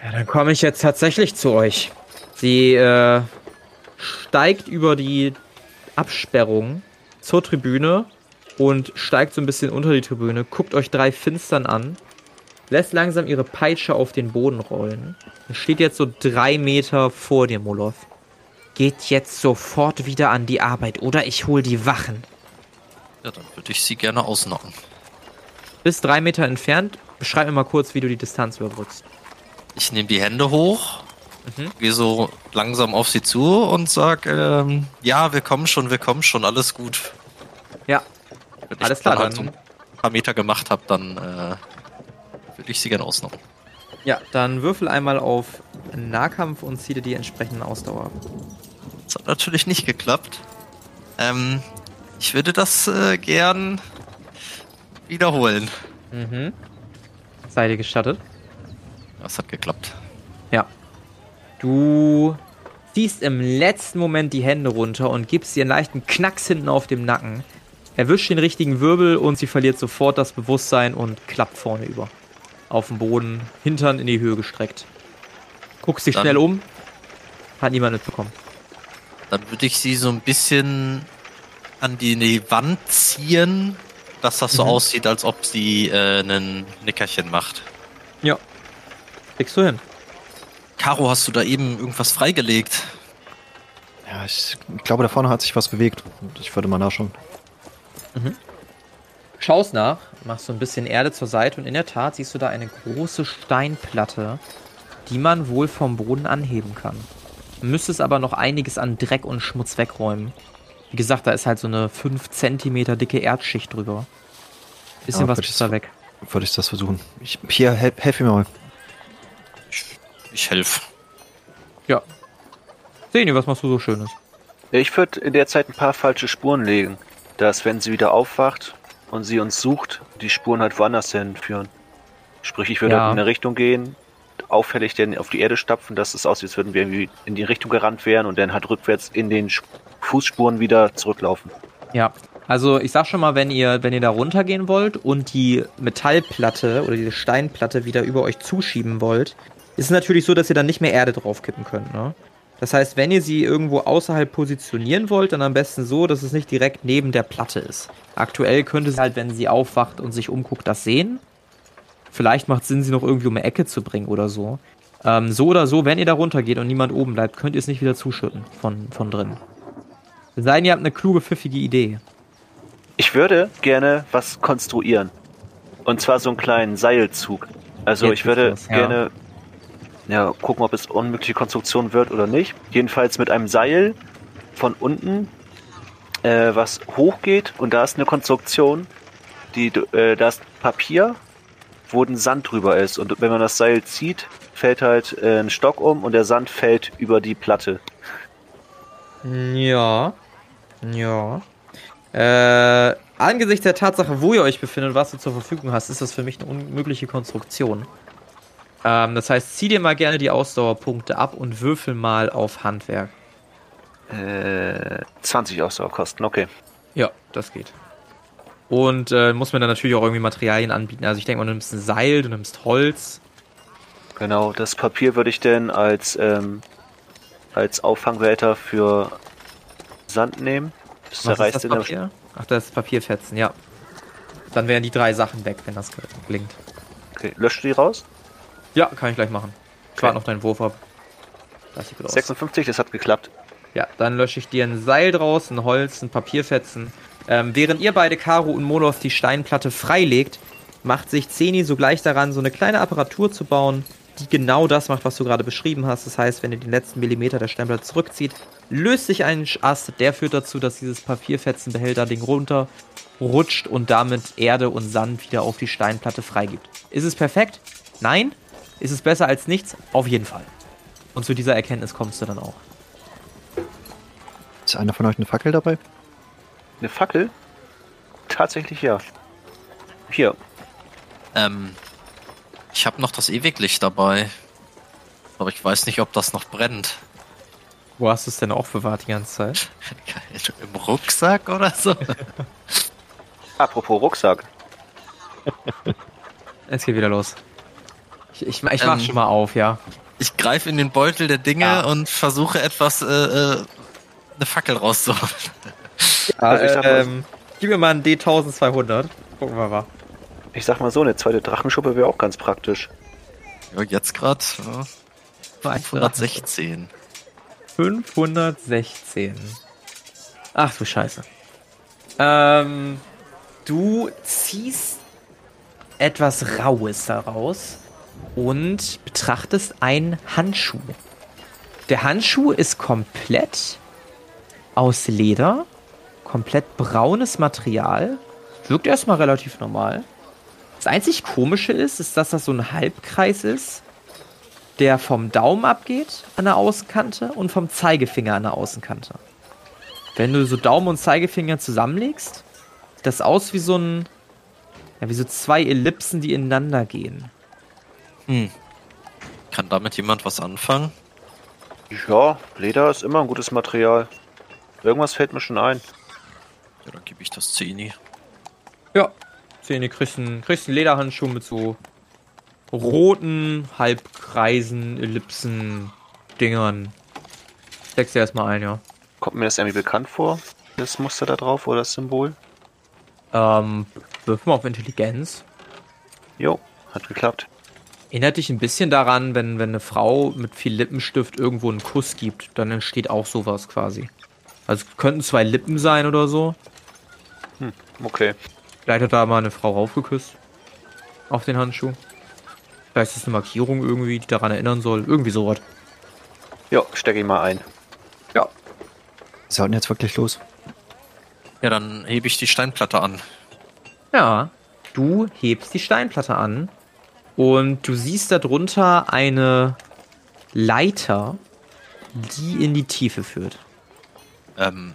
Ja, dann komme ich jetzt tatsächlich zu euch. Sie äh, steigt über die Absperrung zur Tribüne und steigt so ein bisschen unter die Tribüne, guckt euch drei Finstern an, lässt langsam ihre Peitsche auf den Boden rollen und steht jetzt so drei Meter vor dir, Moloth. Geht jetzt sofort wieder an die Arbeit oder ich hol die Wachen. Ja, dann würde ich sie gerne ausnocken. Bis drei Meter entfernt, beschreib mir mal kurz, wie du die Distanz überbrückst. Ich nehme die Hände hoch, Mhm. gehe so langsam auf sie zu und sag, ähm, ja, wir kommen schon, wir kommen schon, alles gut. Ja, Wenn Alles klar, dann halt dann- so ein paar Meter gemacht habe, dann äh, würde ich sie gerne ausnocken. ja, dann würfel einmal auf Nahkampf und zieh dir die entsprechenden Ausdauer ab. Hat natürlich nicht geklappt. Ähm, ich würde das äh, gern wiederholen. Mhm. Sei dir gestattet. Das hat geklappt. Ja. Du ziehst im letzten Moment die Hände runter und gibst ihr einen leichten Knacks hinten auf dem Nacken. Erwischt den richtigen Wirbel und sie verliert sofort das Bewusstsein und klappt vorne über. Auf dem Boden, Hintern in die Höhe gestreckt. Guckst dich schnell um. Hat niemand mitbekommen. Dann würde ich sie so ein bisschen an die, die Wand ziehen, dass das so Mhm. aussieht, als ob sie äh, einen Nickerchen macht. Ja. Kriegst du hin. Caro, hast du da eben irgendwas freigelegt? Ja, ich glaube, da vorne hat sich was bewegt. Und Ich würde mal nachschauen. Schaust nach, machst so ein bisschen Erde zur Seite und in der Tat siehst du da eine große Steinplatte, die man wohl vom Boden anheben kann. Müsstest aber noch einiges an Dreck und Schmutz wegräumen. Wie gesagt, da ist halt so eine 5 cm dicke Erdschicht drüber. Bisschen Ja, was ist da weg. Würde ich das versuchen. Ich, hier, helf, helf mir mal. Ich, ich helfe. Ja. Seni, was machst du so Schönes? Ich würde in der Zeit ein paar falsche Spuren legen, dass wenn sie wieder aufwacht und sie uns sucht, die Spuren halt woanders hinführen. Sprich, ich würde Ja. halt in eine Richtung gehen, auffällig denn auf die Erde stapfen, dass es aussieht, als würden wir irgendwie in die Richtung gerannt wären und dann halt rückwärts in den Fußspuren wieder zurücklaufen. Ja. Also ich sag schon mal, wenn ihr, wenn ihr da runtergehen wollt und die Metallplatte oder diese Steinplatte wieder über euch zuschieben wollt, ist es natürlich so, dass ihr dann nicht mehr Erde draufkippen könnt, ne? Das heißt, wenn ihr sie irgendwo außerhalb positionieren wollt, dann am besten so, dass es nicht direkt neben der Platte ist. Aktuell könnte sie halt, wenn sie aufwacht und sich umguckt, das sehen. Vielleicht macht es Sinn, sie noch irgendwie um eine Ecke zu bringen oder so. Ähm, so oder so, wenn ihr da runtergeht und niemand oben bleibt, könnt ihr es nicht wieder zuschütten von, von drin. Es sei denn, ihr habt eine kluge, pfiffige Idee. Ich würde gerne was konstruieren. Und zwar so einen kleinen Seilzug. Also Jetzt ich würde das, ja. gerne ja, gucken, ob es unmögliche Konstruktion wird oder nicht. Jedenfalls mit einem Seil von unten, äh, was hochgeht und da ist eine Konstruktion, die äh, da ist Papier, ein Sand drüber ist. Und wenn man das Seil zieht, fällt halt äh, ein Stock um und der Sand fällt über die Platte. Ja. Ja. Äh, angesichts der Tatsache, wo ihr euch befindet und was du zur Verfügung hast, ist das für mich eine unmögliche Konstruktion. Ähm, das heißt, zieh dir mal gerne die Ausdauerpunkte ab und würfel mal auf Handwerk. Äh, 20 Ausdauerkosten, okay. Ja, das geht. Und äh, muss mir dann natürlich auch irgendwie Materialien anbieten. Also ich denke mal, du nimmst ein Seil, du nimmst Holz. Genau, das Papier würde ich denn als, ähm, als Auffangwälter für Sand nehmen. Das Was ist zerreißt das in der Papier? Ach, das ist Papierfetzen, ja. Dann wären die drei Sachen weg, wenn das gelingt. Okay, löscht du die raus? Ja, kann ich gleich machen. Ich Okay. warte noch deinen Wurf ab. Das sieht gut aus. 56, das hat geklappt. Ja, dann lösche ich dir ein Seil draus, ein Holz, ein Papierfetzen. Ähm, während ihr beide, Karo und Moloth, die Steinplatte freilegt, macht sich Zeni sogleich daran, so eine kleine Apparatur zu bauen, die genau das macht, was du gerade beschrieben hast. Das heißt, wenn ihr den letzten Millimeter der Steinplatte zurückzieht, löst sich ein Ast, der führt dazu, dass dieses Papierfetzenbehälter-Ding runter rutscht und damit Erde und Sand wieder auf die Steinplatte freigibt. Ist es perfekt? Nein. Ist es besser als nichts? Auf jeden Fall. Und zu dieser Erkenntnis kommst du dann auch. Ist einer von euch eine Fackel dabei? Eine Fackel? Tatsächlich ja. Hier, Ähm, ich habe noch das Ewiglicht dabei. Aber ich weiß nicht, ob das noch brennt. Wo hast du es denn aufbewahrt die ganze Zeit? Im Rucksack oder so? apropos Rucksack. Es geht wieder los. Ich, ich, ich mach Ähm, schon mal auf, ja. ich greife in den Beutel der Dinge Ah. und versuche etwas, äh, äh, eine Fackel rauszuholen. Also ich sag mal- ähm, gib mir mal einen D1200. Gucken wir mal. Ich sag mal so, eine zweite Drachenschuppe wäre auch ganz praktisch. Ja, jetzt gerade ja, 516. 516. Ach du Scheiße. Ähm, du ziehst etwas Raues daraus und betrachtest einen Handschuh. Der Handschuh ist komplett aus Leder, komplett braunes Material, wirkt erstmal relativ normal. Das einzig Komische ist, ist, dass das so ein Halbkreis ist, der vom Daumen abgeht an der Außenkante und vom Zeigefinger an der Außenkante. Wenn du so Daumen und Zeigefinger zusammenlegst, sieht das aus wie so ein, ja, wie so zwei Ellipsen, die ineinander gehen. Hm. Kann damit jemand was anfangen? Ja, Leder ist immer ein gutes Material. Irgendwas fällt mir schon ein. Ja, dann gebe ich das Zeni. Ja. Zähne kriegst einen, kriegst einen Lederhandschuh mit so roten Halbkreisen, Ellipsen, Dingern. Steckst dir erstmal ein, ja. Kommt mir das irgendwie bekannt vor? Das Muster da drauf oder das Symbol? Ähm, wirf mal auf Intelligenz. Jo, hat geklappt. Erinnert dich ein bisschen daran, wenn, wenn eine Frau mit viel Lippenstift irgendwo einen Kuss gibt, dann entsteht auch sowas quasi. Also könnten zwei Lippen sein oder so. Okay. Vielleicht hat da mal eine Frau raufgeküsst. Auf den Handschuh. Vielleicht ist es eine Markierung irgendwie, die daran erinnern soll. Irgendwie sowas. Jo, stecke ich mal ein. Ja. Sie sollten jetzt wirklich los. Ja, dann hebe ich die Steinplatte an. Ja. Du hebst die Steinplatte an und du siehst darunter eine Leiter, die in die Tiefe führt. Ähm,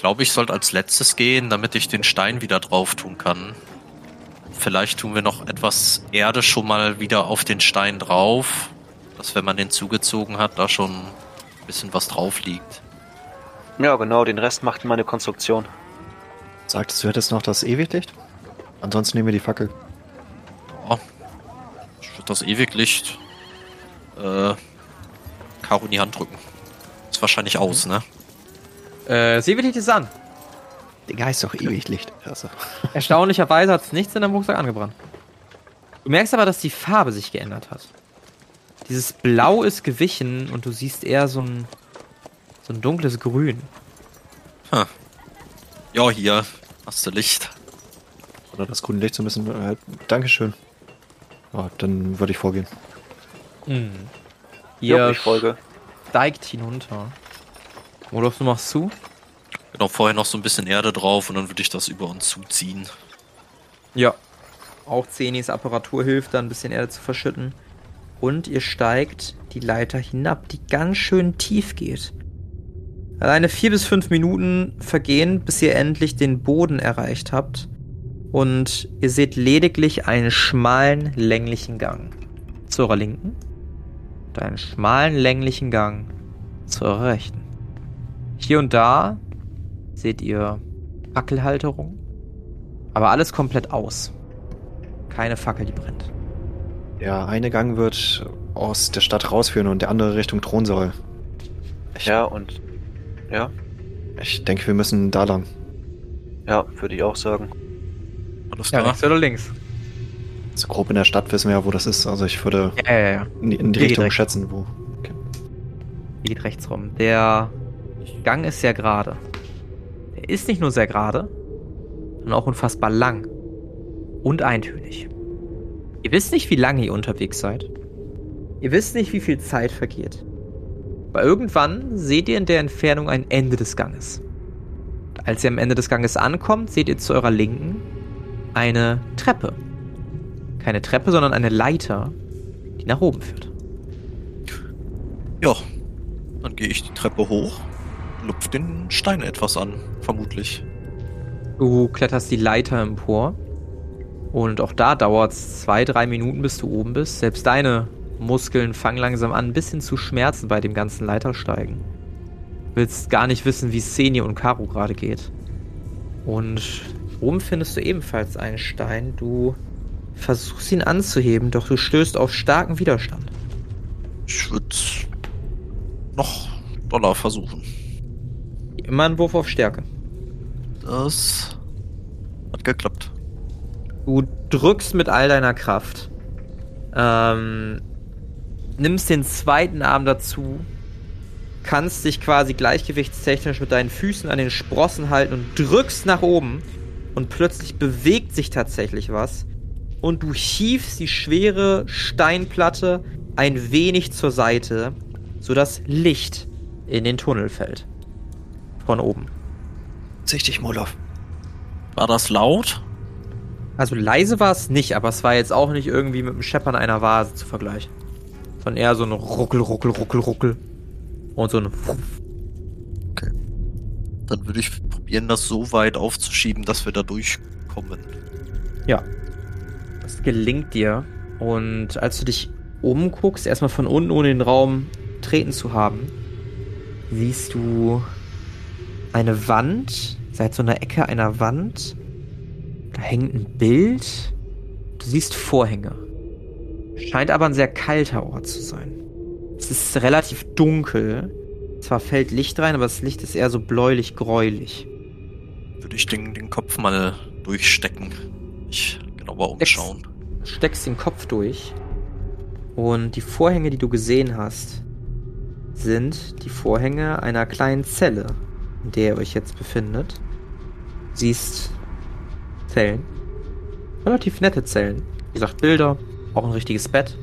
glaube, ich sollte als letztes gehen, damit ich den Stein wieder drauf tun kann. Vielleicht tun wir noch etwas Erde schon mal wieder auf den Stein drauf, dass wenn man den zugezogen hat, da schon ein bisschen was drauf liegt. Ja, genau, den Rest macht meine Konstruktion. Sagtest du, hättest noch das Ewiglicht? Ansonsten nehmen wir die Fackel. Ja, ich würde das Ewiglicht äh, Caro in die Hand drücken. Ist wahrscheinlich aus, ne? Äh, dich das an. Digga, heißt doch Ewiglicht. Also. Erstaunlicherweise hat es nichts in deinem Rucksack angebrannt. Du merkst aber, dass die Farbe sich geändert hat. Dieses Blau ist gewichen und du siehst eher so ein, so ein dunkles Grün. Ja, hier hast du Licht. Oder das grüne Licht so ein bisschen. Äh, Dankeschön. Ja, dann würde ich vorgehen. Jo, Ihr ich folge. steigt hinunter. Rudolf, du machst zu? Genau, vorher noch so ein bisschen Erde drauf und dann würde ich das über uns zuziehen. Ja. Auch Zenis Apparatur hilft, da ein bisschen Erde zu verschütten. Und ihr steigt die Leiter hinab, die ganz schön tief geht. Alleine vier bis fünf Minuten vergehen, bis ihr endlich den Boden erreicht habt. Und ihr seht lediglich einen schmalen, länglichen Gang. Zu eurer Linken. Und einen schmalen, länglichen Gang zu eurer Rechten. Hier und da seht ihr Fackelhalterung. Aber alles komplett aus. Keine Fackel, die brennt. Der eine Gang wird aus der Stadt rausführen und der andere Richtung Thronsaal. Ich, Ja, und. Ja, ich denke, wir müssen da lang. ja, würde ich auch sagen. Alles Ja, rechts oder links? So grob in der Stadt wissen wir ja, wo das ist. Also ich würde Ja, ja, ja. in die, in die Richtung schätzen, wo. Okay. Die geht rechts rum. Der Gang ist sehr gerade. Er ist nicht nur sehr gerade, sondern auch unfassbar lang. Und eintönig. Ihr wisst nicht, wie lange ihr unterwegs seid. Ihr wisst nicht, wie viel Zeit vergeht. Aber irgendwann seht ihr in der Entfernung ein Ende des Ganges. Und als ihr am Ende des Ganges ankommt, seht ihr zu eurer Linken eine Treppe. Keine Treppe, sondern eine Leiter, die nach oben führt. Ja, dann gehe ich die Treppe hoch, lupf den Stein etwas an, vermutlich. Du kletterst die Leiter empor. Und auch da dauert es zwei, drei Minuten, bis du oben bist. Selbst deine Muskeln fangen langsam an, ein bisschen zu schmerzen bei dem ganzen Leitersteigen. Du willst gar nicht wissen, wie Seni und Karo gerade geht. Und oben findest du ebenfalls einen Stein. Du versuchst ihn anzuheben, doch du stößt auf starken Widerstand. Ich würde noch Dollar versuchen. Immer ein Wurf auf Stärke. Das hat geklappt. Du drückst mit all deiner Kraft. Ähm, nimmst den zweiten Arm dazu. Kannst dich quasi gleichgewichtstechnisch mit deinen Füßen an den Sprossen halten und drückst nach oben. Und plötzlich bewegt sich tatsächlich was. Und du hiefst die schwere Steinplatte ein wenig zur Seite, sodass Licht in den Tunnel fällt. Von oben. Sichtig, Molov. War das laut? Also leise war es nicht, aber es war jetzt auch nicht irgendwie mit dem Scheppern einer Vase zu vergleichen. Sondern eher so ein Ruckel, Ruckel, Ruckel, Ruckel. Und so ein Okay. Dann würde ich probieren, das so weit aufzuschieben, dass wir da durchkommen. Ja. Das gelingt dir. Und als du dich umguckst, erstmal von unten, ohne den Raum treten zu haben, siehst du eine Wand, seit so einer Ecke einer Wand. Da hängt ein Bild. Du siehst Vorhänge. Scheint aber ein sehr kalter Ort zu sein. Es ist relativ dunkel. Zwar fällt Licht rein, aber das Licht ist eher so bläulich-gräulich. Würde ich den, den Kopf mal durchstecken. Ich genauer umschauen. Steckst den Kopf durch. Und die Vorhänge, die du gesehen hast, sind die Vorhänge einer kleinen Zelle, in der ihr euch jetzt befindet. Siehst Zellen. Relativ nette Zellen. Wie gesagt, Bilder, auch ein richtiges Bett.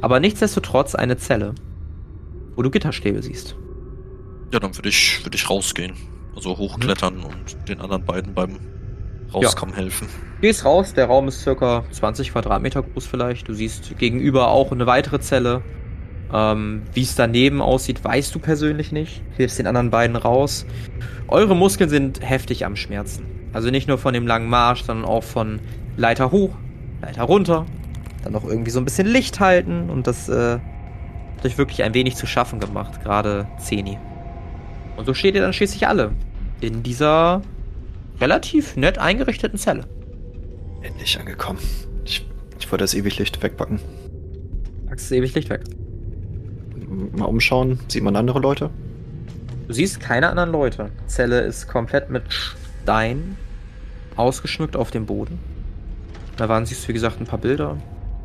Aber nichtsdestotrotz eine Zelle, wo du Gitterstäbe siehst. Ja, dann würde ich, würde ich rausgehen. Also hochklettern und den anderen beiden beim Rauskommen helfen. Gehst raus, der Raum ist circa 20 Quadratmeter groß vielleicht. Du siehst gegenüber auch eine weitere Zelle. Ähm, Wie es daneben aussieht, weißt du persönlich nicht. Hilfst den anderen beiden raus. Eure Muskeln sind heftig am Schmerzen. Also nicht nur von dem langen Marsch, sondern auch von Leiter hoch, Leiter runter. Dann noch irgendwie so ein bisschen Licht halten und das äh, hat euch wirklich ein wenig zu schaffen gemacht, gerade Zeni. Und so steht ihr dann schließlich alle in dieser relativ nett eingerichteten Zelle. Endlich angekommen. Ich, ich wollte das Ewiglicht wegpacken. Packst das ewig Licht weg. Mal umschauen. Sieht man andere Leute? Du siehst keine anderen Leute. Die Zelle ist komplett mit Stein ausgeschmückt auf dem Boden. Da waren siehst du, wie gesagt, ein paar Bilder.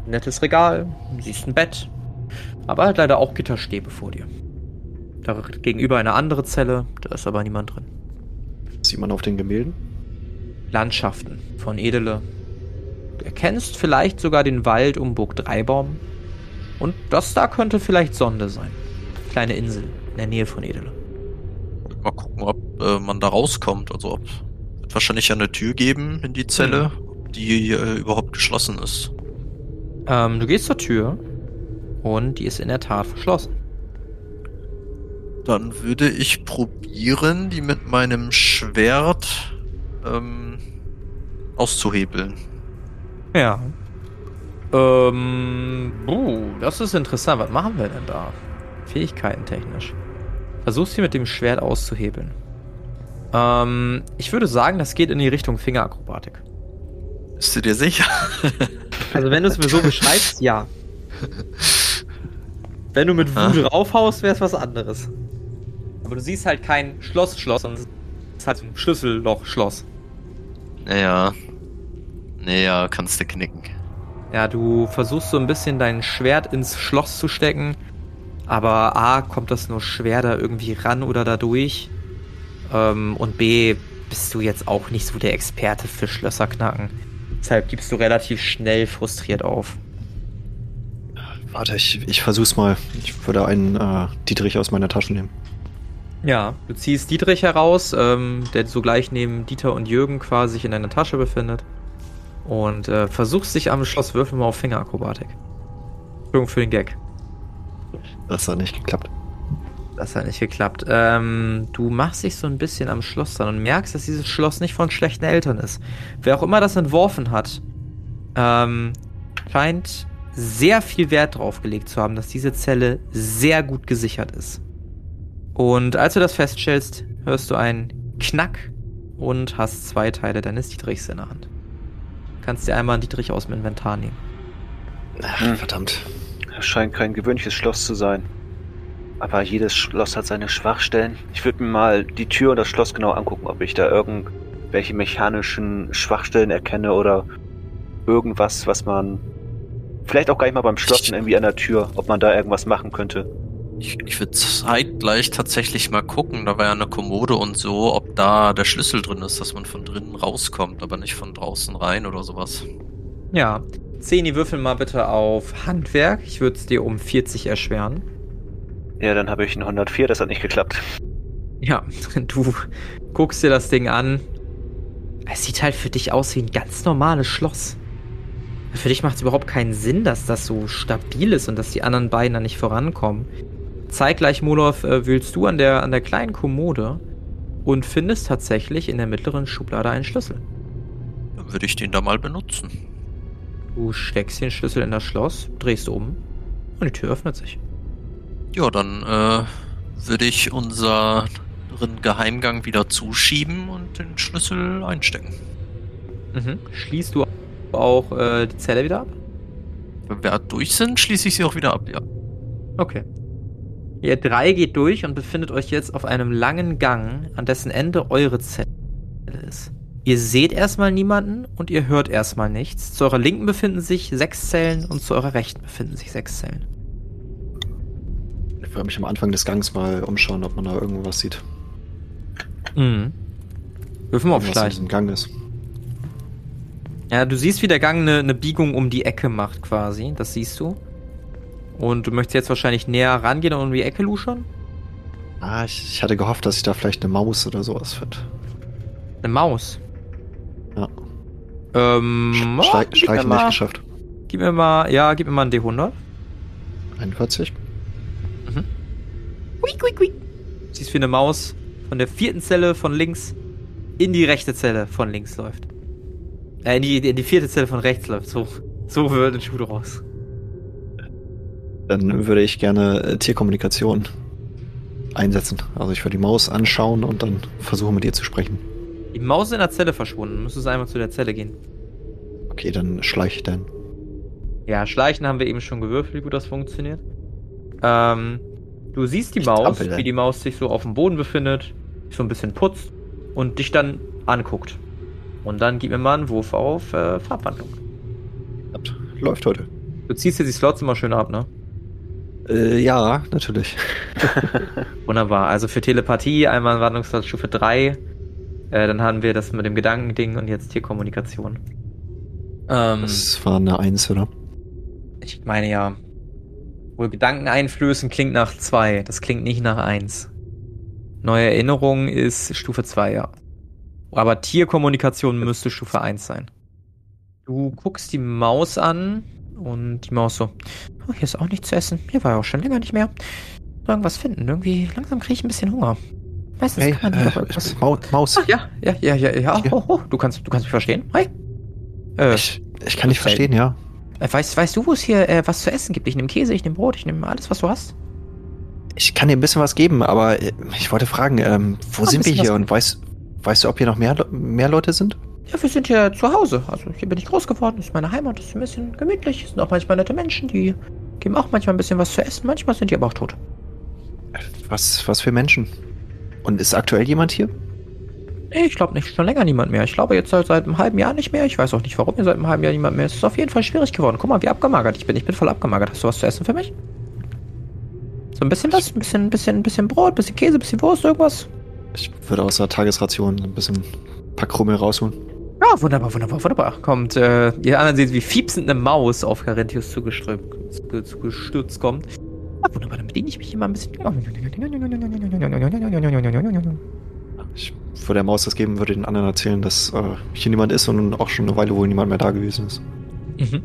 Ein nettes Regal. Du siehst ein Bett. Aber halt leider auch Gitterstäbe vor dir. Da gegenüber eine andere Zelle. Da ist aber niemand drin. Sieht man auf den Gemälden? Landschaften von Edele. Du erkennst vielleicht sogar den Wald um Burg Dreibaum. Und das da könnte vielleicht Sonde sein. Kleine Insel in der Nähe von Edele. Mal gucken, ob äh, man da rauskommt. Also ob wird wahrscheinlich eine Tür geben in die Zelle, die äh, überhaupt geschlossen ist. Ähm, du gehst zur Tür und die ist in der Tat verschlossen. Dann würde ich probieren, die mit meinem Schwert ähm, auszuhebeln. Ja. Ähm, uh, das ist interessant. Was machen wir denn da? Fähigkeiten technisch. Versuchst sie mit dem Schwert auszuhebeln. Ähm, ich würde sagen, das geht in die Richtung Fingerakrobatik. Bist du dir sicher? Also wenn du es mir so beschreibst, ja. Wenn du mit Wut Ah. raufhaust, wäre es was anderes. Aber du siehst halt kein Schloss-Schloss, sondern es ist halt so ein Schlüsselloch-Schloss. Naja. Naja, kannst du knicken. Ja, du versuchst so ein bisschen dein Schwert ins Schloss zu stecken, aber A, kommt das nur schwer da irgendwie ran oder da durch. Ähm, und B, bist du jetzt auch nicht so der Experte für Schlösser knacken. Deshalb gibst du relativ schnell frustriert auf. Warte, ich, ich versuch's mal. Ich würde einen äh, Dietrich aus meiner Tasche nehmen. Ja, du ziehst Dietrich heraus, ähm, der sogleich neben Dieter und Jürgen quasi sich in deiner Tasche befindet. Und äh, versuchst dich am Schloss, würfel mal auf Fingerakrobatik. Entschuldigung für den Gag. Das hat nicht geklappt. Das hat nicht geklappt. Ähm, du machst dich so ein bisschen am Schloss dran und merkst, dass dieses Schloss nicht von schlechten Eltern ist. Wer auch immer das entworfen hat, ähm, scheint sehr viel Wert drauf gelegt zu haben, dass diese Zelle sehr gut gesichert ist. Und als du das feststellst, hörst du einen Knack und hast zwei Teile deines Dietrichs in der Hand. Kannst dir einmal einen Dietrich aus dem Inventar nehmen. Ach, Hm. verdammt. Es scheint kein gewöhnliches Schloss zu sein. Aber jedes Schloss hat seine Schwachstellen. Ich würde mir mal die Tür und das Schloss genau angucken, ob ich da irgendwelche mechanischen Schwachstellen erkenne oder irgendwas, was man. Vielleicht auch gar nicht mal beim Schloss, sondern irgendwie an der Tür, ob man da irgendwas machen könnte. Ich, ich würde zeitgleich tatsächlich mal gucken, da war ja eine Kommode und so, ob da der Schlüssel drin ist, dass man von drinnen rauskommt, aber nicht von draußen rein oder sowas. Ja. Zeni, würfel mal bitte auf Handwerk. Ich würde es dir um 40 erschweren. Ja, dann habe ich einen 104, das hat nicht geklappt. Ja, du guckst dir das Ding an. Es sieht halt für dich aus wie ein ganz normales Schloss. Für dich macht es überhaupt keinen Sinn, dass das so stabil ist und dass die anderen beiden da nicht vorankommen. Zeitgleich, Molov, äh, wühlst du an der, an der kleinen Kommode und findest tatsächlich in der mittleren Schublade einen Schlüssel. Dann würde ich den da mal benutzen. Du steckst den Schlüssel in das Schloss, drehst um und die Tür öffnet sich. Ja, dann äh, würde ich unseren Geheimgang wieder zuschieben und den Schlüssel einstecken. Mhm. Schließt du auch äh, die Zelle wieder ab? Wenn wir durch sind, schließe ich sie auch wieder ab, ja. Okay. Ihr drei geht durch und befindet euch jetzt auf einem langen Gang, an dessen Ende eure Zelle ist. Ihr seht erstmal niemanden und ihr hört erstmal nichts. Zu eurer Linken befinden sich sechs Zellen und zu eurer Rechten befinden sich sechs Zellen. Ich würde mich am Anfang des Gangs mal umschauen, ob man da irgendwas sieht. Mhm. Würfen wir auf Was in Schleichen. diesem Gang ist. Ja, du siehst, wie der Gang eine, eine Biegung um die Ecke macht quasi. Das siehst du. Und du möchtest jetzt wahrscheinlich näher rangehen und um die Ecke luschern? Ah, ich, ich hatte gehofft, dass ich da vielleicht eine Maus oder sowas finde. Eine Maus. Ja. Ähm, Schlei oh, mir Schleichen nicht mal, geschafft. gib mir mal, ja, gib mir mal einen D100. 41? Quick, quick, quick. Siehst wie eine Maus von der vierten Zelle von links in die rechte Zelle von links läuft. Äh, in die, in die vierte Zelle von rechts läuft. So, so wird ein Schuh raus. Dann würde ich gerne äh, Tierkommunikation einsetzen. Also ich würde die Maus anschauen und dann versuchen mit ihr zu sprechen. Die Maus ist in der Zelle verschwunden. Müsstest einmal zu der Zelle gehen. Okay, dann schleich ich dann. Ja, Schleichen haben wir eben schon gewürfelt, wie gut das funktioniert. Ähm, du siehst die Ich Maus, wie die Maus sich so auf dem Boden befindet, sich so ein bisschen putzt und dich dann anguckt. Und dann gib mir mal einen Wurf auf äh, Farbwandlung. Läuft heute. Du ziehst dir die Slots immer schön ab, ne? Äh, ja, natürlich. Wunderbar. Also für Telepathie einmal Wandlungslot Stufe 3. Äh, dann haben wir das mit dem Gedankending und jetzt Tierkommunikation. Ähm, Das war eine Eins, oder? ich meine ja, wohl Gedanken einflößen klingt nach 2. Das klingt nicht nach 1. Neue Erinnerung ist Stufe 2, ja. Aber Tierkommunikation müsste Stufe 1 sein. Du guckst die Maus an und die Maus so, oh, hier ist auch nichts zu essen. Hier war ja auch schon länger nicht mehr. Irgendwas finden. Irgendwie langsam kriege ich ein bisschen Hunger. Meistens Hey, kann man hier äh, etwas. Maus. Maus. Ah, ja, ja, ja, ja, ja. Hier. Oh, oh, du kannst, du kannst mich verstehen. Hi. Äh, Ich, ich kann nicht verstehen, ja. äh, weißt, weißt du, wo es hier äh, was zu essen gibt? Ich nehme Käse, ich nehme Brot, ich nehme alles, was du hast. Ich kann dir ein bisschen was geben, aber äh, ich wollte fragen, ähm, wo ein sind wir hier und weißt, weißt du, ob hier noch mehr, mehr Leute sind? Ja, wir sind hier zu Hause. Also hier bin ich groß geworden, das ist meine Heimat, das ist ein bisschen gemütlich. Es sind auch manchmal nette Menschen, die geben auch manchmal ein bisschen was zu essen, manchmal sind die aber auch tot. Was, was für Menschen? Und ist aktuell jemand hier? Nee, ich glaube nicht, schon länger niemand mehr. Ich glaube jetzt seit, seit einem halben Jahr nicht mehr. Ich weiß auch nicht, warum hier seit einem halben Jahr niemand mehr ist. Es ist auf jeden Fall schwierig geworden. Guck mal, wie abgemagert ich bin. Ich bin voll abgemagert. Hast du was zu essen für mich? So ein bisschen was? Ein bisschen, ein bisschen, ein bisschen Brot, ein bisschen Käse, ein bisschen Wurst, irgendwas? Ich würde aus der Tagesration ein bisschen Pack Krummel rausholen. Ja, wunderbar, wunderbar, wunderbar. Kommt, äh, ihr anderen seht, wie fiepsend eine Maus auf Carinthius zugeströmt, zuge- zugestürzt kommt. Ja, wunderbar, dann bediene ich mich immer ein bisschen. Ich würde der Maus das geben, würde den anderen erzählen, dass äh, hier niemand ist und auch schon eine Weile wohl niemand mehr da gewesen ist. Mhm.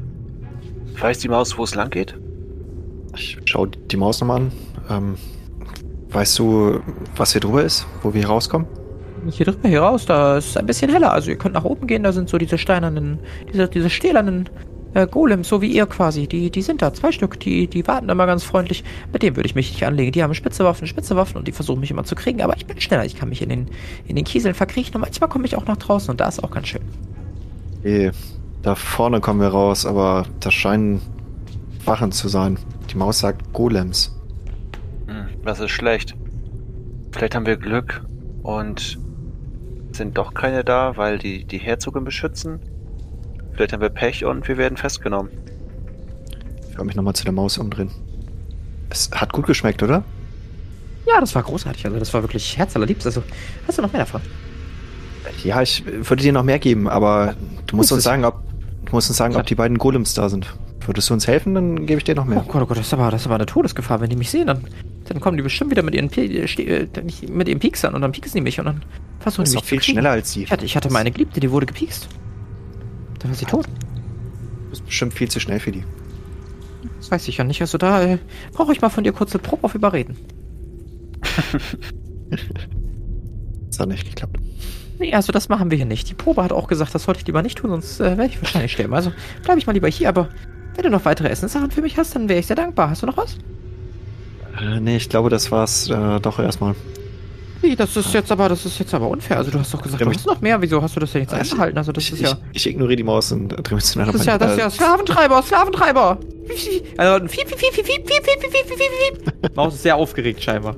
Weiß die Maus, wo es lang geht? Ich schaue die Maus nochmal an. Ähm, weißt du, was hier drüber ist, wo wir hier rauskommen? Hier drüber, hier raus, da ist es ein bisschen heller. Also ihr könnt nach oben gehen, da sind so diese steinernen, diese, diese stählernen äh, Golems, so wie ihr quasi. Die, die sind da, zwei Stück, die, die warten immer ganz freundlich. Mit denen würde ich mich nicht anlegen. Die haben spitze Waffen, spitze Waffen und die versuchen mich immer zu kriegen. Aber ich bin schneller, ich kann mich in den, in den Kieseln verkriechen und manchmal komme ich auch nach draußen und da ist auch ganz schön. Okay, da vorne kommen wir raus, aber da scheinen Wachen zu sein. Die Maus sagt Golems. Hm, das ist schlecht. Vielleicht haben wir Glück und sind doch keine da, weil die die Herzogin beschützen. Vielleicht haben wir Pech und wir werden festgenommen. Ich werde mich nochmal zu der Maus umdrehen. Es hat gut geschmeckt, oder? Ja, das war großartig. Also das war wirklich herzallerliebst. Also hast du noch mehr davon? Ja, ich würde dir noch mehr geben, aber du musst uns sagen, ob du musst uns sagen, ob die beiden Golems da sind. Würdest du uns helfen, dann gebe ich dir noch Oh mehr. Gott, oh Gott, das ist aber, das ist aber eine Todesgefahr. Wenn die mich sehen, dann, dann kommen die bestimmt wieder mit ihren, äh, äh, mit ihren Piekstern und dann pieksen die mich und dann versuchen Das die ist mich doch viel kriegen. schneller als die. Ich hatte, ich hatte meine Geliebte, die wurde gepiekst. Dann war sie tot. Du bist bestimmt viel zu schnell für die. Das weiß ich ja nicht. Also da äh, brauche ich mal von dir kurze Probe auf Überreden. Das hat nicht geklappt. Nee, also das machen wir hier nicht. Die Probe hat auch gesagt, das sollte ich lieber nicht tun, sonst äh, werde ich wahrscheinlich sterben. Also bleibe ich mal lieber hier, aber wenn du noch weitere Essenssachen für mich hast, dann wäre ich sehr dankbar. Hast du noch was? Äh, nee, ich glaube, das war's äh, doch erstmal. Nee, das ist jetzt aber, das ist jetzt aber unfair. Also du hast doch gesagt, Ja, du hast noch mehr. Wieso hast du das denn jetzt Ich- eingehalten? Also das ich, ist ja. ich, ich ignoriere die Maus und drehe mich zu einer Das ist ja, das ist ja Sklaventreiber, Sklaventreiber. Also, fiep, fiep, fiep, fiep, fiep, fiep, fiep, fiep, fiep, fiep, fiep. Maus ist sehr aufgeregt scheinbar.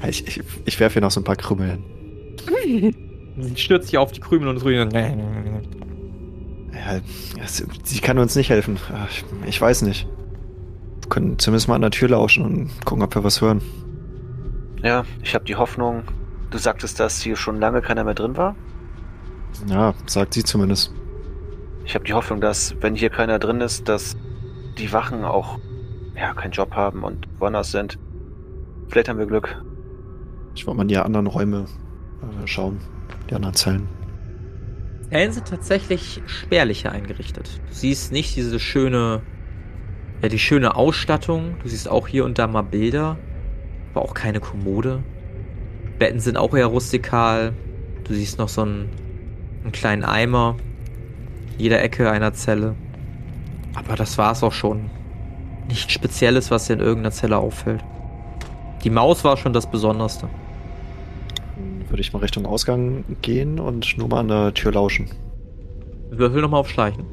Ja, ich, ich, ich werfe hier noch so ein paar Krümel hin. Sie stürzt sich auf die Krümel und rühren. Ja, sie kann uns nicht helfen. Ich, ich weiß nicht. Wir können zumindest mal an der Tür lauschen und gucken, ob wir was hören. Ja, ich habe die Hoffnung. Du sagtest, dass hier schon lange keiner mehr drin war. Ja, sagt sie zumindest. Ich habe die Hoffnung, dass, wenn hier keiner drin ist, dass die Wachen auch ja keinen Job haben und woanders sind. Vielleicht haben wir Glück. Ich wollte mal in die anderen Räume äh, schauen. Die anderen Zellen. Zellen sind tatsächlich spärlicher eingerichtet. Du siehst nicht diese schöne, ja, die schöne Ausstattung. Du siehst auch hier und da mal Bilder, aber auch keine Kommode. Betten sind auch eher rustikal. Du siehst noch so einen, einen kleinen Eimer. in Jeder Ecke einer Zelle. Aber das war's auch schon. Nichts Spezielles, was dir in irgendeiner Zelle auffällt. Die Maus war schon das Besonderste. Würde ich mal Richtung Ausgang gehen und nur mal an der Tür lauschen. Würfel nochmal auf Schleichen.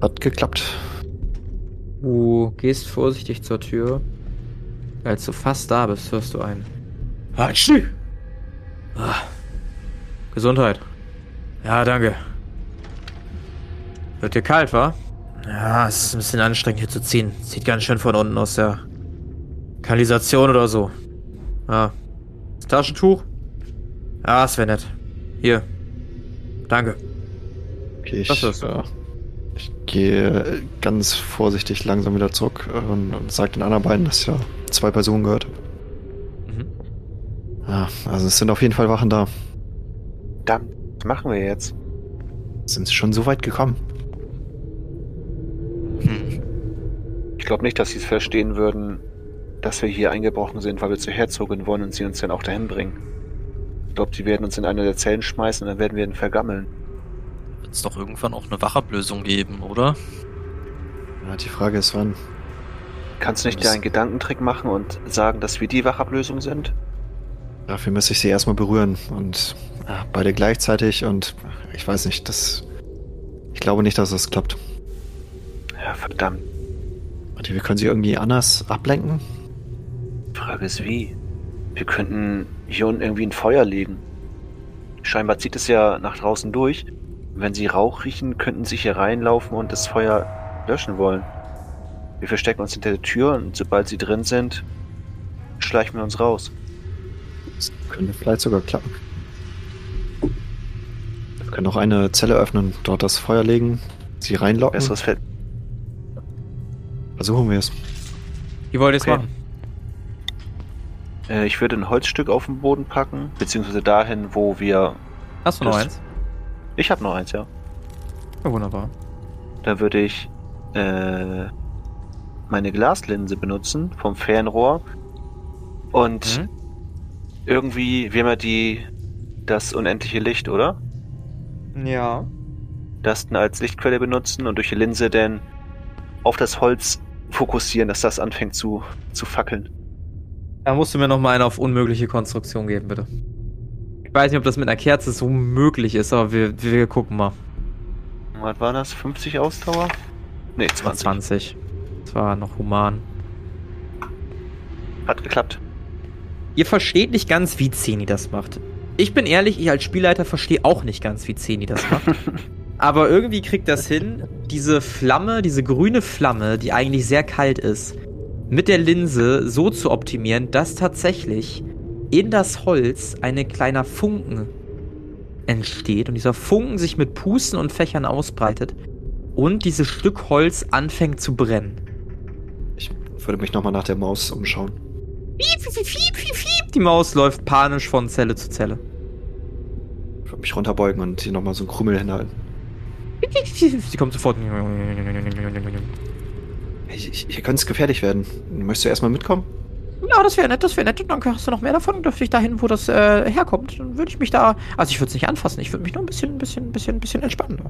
Hat geklappt. Du gehst vorsichtig zur Tür. Als du fast da bist, hörst du ein. Hatschi! Ah. Gesundheit. Ja, danke. Wird dir kalt, wa? Ja, es ist ein bisschen anstrengend hier zu ziehen. Sieht ganz schön von unten aus der Kanalisation oder so. Ja. Taschentuch? Ja, es wäre nett. Hier. Danke. Okay, ich, Was ist? äh, ich gehe ganz vorsichtig langsam wieder zurück und, und sage den anderen beiden, dass ich ja zwei Personen gehört. Mhm. Ja, also es sind auf jeden Fall Wachen da. Dann, was machen wir jetzt? Sind sie schon so weit gekommen? Ich glaube nicht, dass sie es verstehen würden, dass wir hier eingebrochen sind, weil wir zur Herzogin wollen und sie uns dann auch dahin bringen. Ich glaube, sie werden uns in eine der Zellen schmeißen und dann werden wir ihn vergammeln. Wird es doch irgendwann auch eine Wachablösung geben, oder? Ja, die Frage ist, wann. Kannst du nicht dir einen Gedankentrick machen und sagen, dass wir die Wachablösung sind? Dafür müsste ich sie erstmal berühren und ja, beide gleichzeitig und ich weiß nicht, das. Ich glaube nicht, dass das klappt. Ja, verdammt. Warte, wir können sie irgendwie anders ablenken? Die Frage ist wie. Wir könnten hier unten irgendwie ein Feuer legen. Scheinbar zieht es ja nach draußen durch. Wenn sie Rauch riechen, könnten sie hier reinlaufen und das Feuer löschen wollen. Wir verstecken uns hinter der Tür und sobald sie drin sind, schleichen wir uns raus. Das könnte vielleicht sogar klappen. Wir können auch eine Zelle öffnen, dort das Feuer legen, sie reinlocken. Besseres Feld. Versuchen wir es. Wie wollt ihr es Okay. machen? Äh, ich würde ein Holzstück auf den Boden packen, beziehungsweise dahin, wo wir. Hast du noch eins? Ich habe noch eins, ja. Ja, wunderbar. Da würde ich äh, meine Glaslinse benutzen vom Fernrohr und Mhm. irgendwie, wir haben ja die das unendliche Licht, oder? Ja. Das dann als Lichtquelle benutzen und durch die Linse dann auf das Holz fokussieren, dass das anfängt zu, zu fackeln. Da musst du mir noch mal eine auf unmögliche Konstruktion geben, bitte. Ich weiß nicht, ob das mit einer Kerze so möglich ist, aber wir, wir gucken mal. Was war das? 50 Ausdauer? Nee, 20. 20. Das war noch human. Hat geklappt. Ihr versteht nicht ganz, wie Zeni das macht. Ich bin ehrlich, ich als Spielleiter verstehe auch nicht ganz, wie Zeni das macht. Aber irgendwie kriegt das hin, diese Flamme, diese grüne Flamme, die eigentlich sehr kalt ist, mit der Linse so zu optimieren, dass tatsächlich in das Holz ein kleiner Funken entsteht und dieser Funken sich mit Pusten und Fächern ausbreitet und dieses Stück Holz anfängt zu brennen. Ich würde mich nochmal nach der Maus umschauen. Die Maus läuft panisch von Zelle zu Zelle. Ich würde mich runterbeugen und hier nochmal so einen Krümel hinhalten. Sie kommt sofort. Ich, hier könnte es gefährlich werden. Möchtest du erstmal mitkommen? Ja, das wäre nett, das wäre nett. Und dann hast du noch mehr davon. Dürfte ich dahin, wo das äh, herkommt. Dann würde ich mich da. Also ich würde es nicht anfassen. Ich würde mich nur ein bisschen, bisschen, bisschen, bisschen entspannen.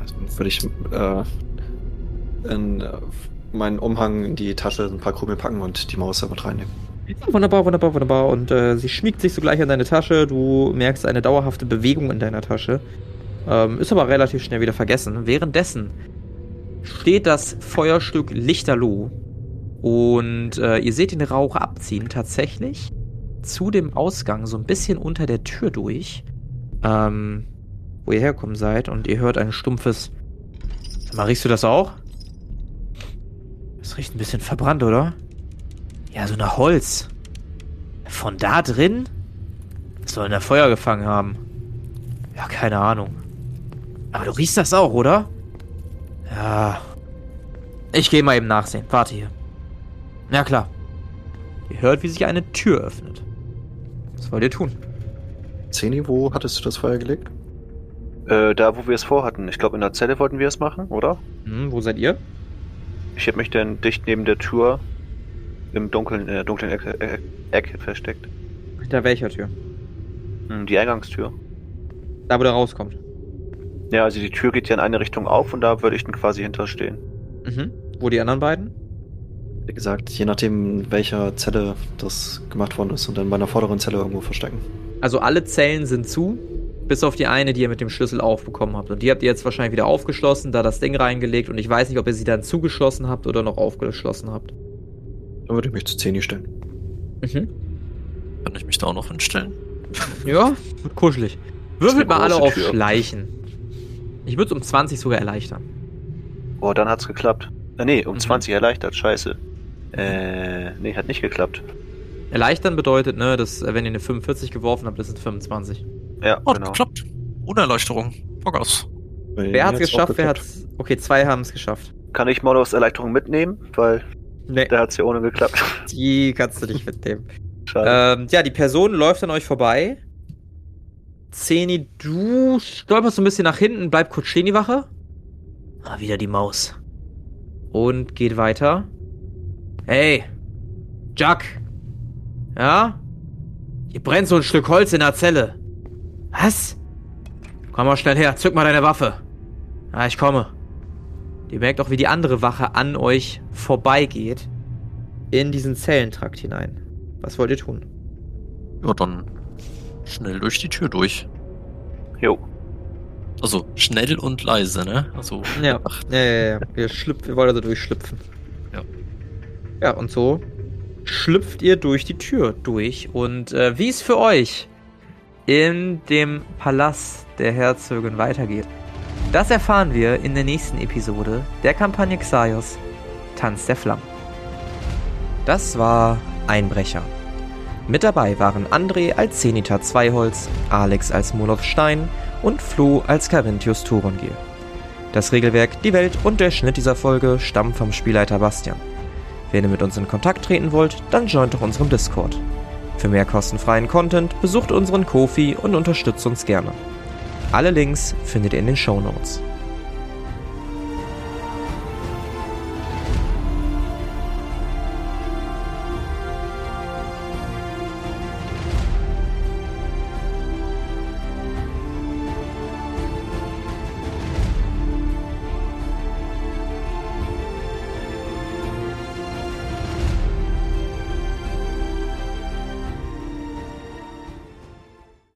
Also würde ich äh, in äh, meinen Umhang in die Tasche ein paar Krümel packen und die Maus damit reinnehmen. Wunderbar, wunderbar, wunderbar. Und äh, sie schmiegt sich sogleich an deine Tasche. Du merkst eine dauerhafte Bewegung in deiner Tasche. Ähm, ist aber relativ schnell wieder vergessen. Währenddessen steht das Feuerstück lichterloh und äh, ihr seht den Rauch abziehen tatsächlich zu dem Ausgang so ein bisschen unter der Tür durch, ähm, wo ihr herkommen seid und ihr hört ein stumpfes. Sag mal, riechst du das auch? Das riecht ein bisschen verbrannt, oder? Ja, so nach Holz. Von da drin? Was soll denn der Feuer gefangen haben? Ja, keine Ahnung. Aber du riechst das auch, oder? Ja. Ich gehe mal eben nachsehen. Warte hier. Ja, klar. Ihr hört, wie sich eine Tür öffnet. Was wollt ihr tun? Zeni, wo hattest du das Feuer gelegt? Äh, da, wo wir es vorhatten. Ich glaube, in der Zelle wollten wir es machen, oder? Hm, wo seid ihr? Ich habe mich dann dicht neben der Tür im dunklen, äh, dunklen Ecke, Ecke, Ecke versteckt. Hinter welcher Tür? Hm, die Eingangstür. Da, wo der rauskommt. Ja, also die Tür geht ja in eine Richtung auf und da würde ich dann quasi hinterstehen. Mhm. Wo die anderen beiden? Wie gesagt, je nachdem, in welcher Zelle das gemacht worden ist und dann bei einer vorderen Zelle irgendwo verstecken. Also alle Zellen sind zu, bis auf die eine, die ihr mit dem Schlüssel aufbekommen habt. Und die habt ihr jetzt wahrscheinlich wieder aufgeschlossen, da das Ding reingelegt. Und ich weiß nicht, ob ihr sie dann zugeschlossen habt oder noch aufgeschlossen habt. Dann würde ich mich zu Zeni stellen. Mhm. Kann ich mich da auch noch hinstellen? Ja, wird kuschelig. Würfelt mal alle auf. Schleichen. Ich würde es um 20 sogar erleichtern. Oh, dann hat's geklappt. Äh, nee, um Mhm. 20 erleichtert, scheiße. Äh, nee, hat nicht geklappt. Erleichtern bedeutet, ne, dass äh, wenn ihr eine 45 geworfen habt, das sind 25. Ja, Oh, genau. klappt. Ohne Erleuchterung. Voraus. Bei Wer mir hat's geschafft? Wer hat's. Okay, zwei haben es geschafft. Kann ich Molos Erleichterung mitnehmen? Weil Nee, da hat's ja ohne geklappt. die kannst du nicht mitnehmen. Schade. ähm, ja, die Person läuft an euch vorbei. Zeni, du stolperst so ein bisschen nach hinten, bleib kurz stehen, die Wache. Ah, wieder die Maus. Und geht weiter. Hey, Jack. Ja? Hier brennt so ein Stück Holz in der Zelle. Was? Komm mal schnell her, zück mal deine Waffe. Ja, ich komme. Ihr merkt auch, wie die andere Wache an euch vorbeigeht. In diesen Zellentrakt hinein. Was wollt ihr tun? Ja, dann schnell durch die Tür durch. Jo. Also schnell und leise, ne? Also Ja, Ach, ja, ja, ja. Wir, schlüpf, wir wollen also durchschlüpfen. Ja. Ja, und so schlüpft ihr durch die Tür durch. Und äh, wie es für euch in dem Palast der Herzogin weitergeht, das erfahren wir in der nächsten Episode der Kampagne Xaios Tanz der Flammen. Das war Einbrecher. Mit dabei waren André als Zenita Zweiholz, Alex als Moloch Stein und Flo als Carinthius Thorongil. Das Regelwerk, die Welt und der Schnitt dieser Folge stammen vom Spielleiter Bastian. Wenn ihr mit uns in Kontakt treten wollt, dann joint doch unserem Discord. Für mehr kostenfreien Content besucht unseren Kofi und unterstützt uns gerne. Alle Links findet ihr in den Show Notes.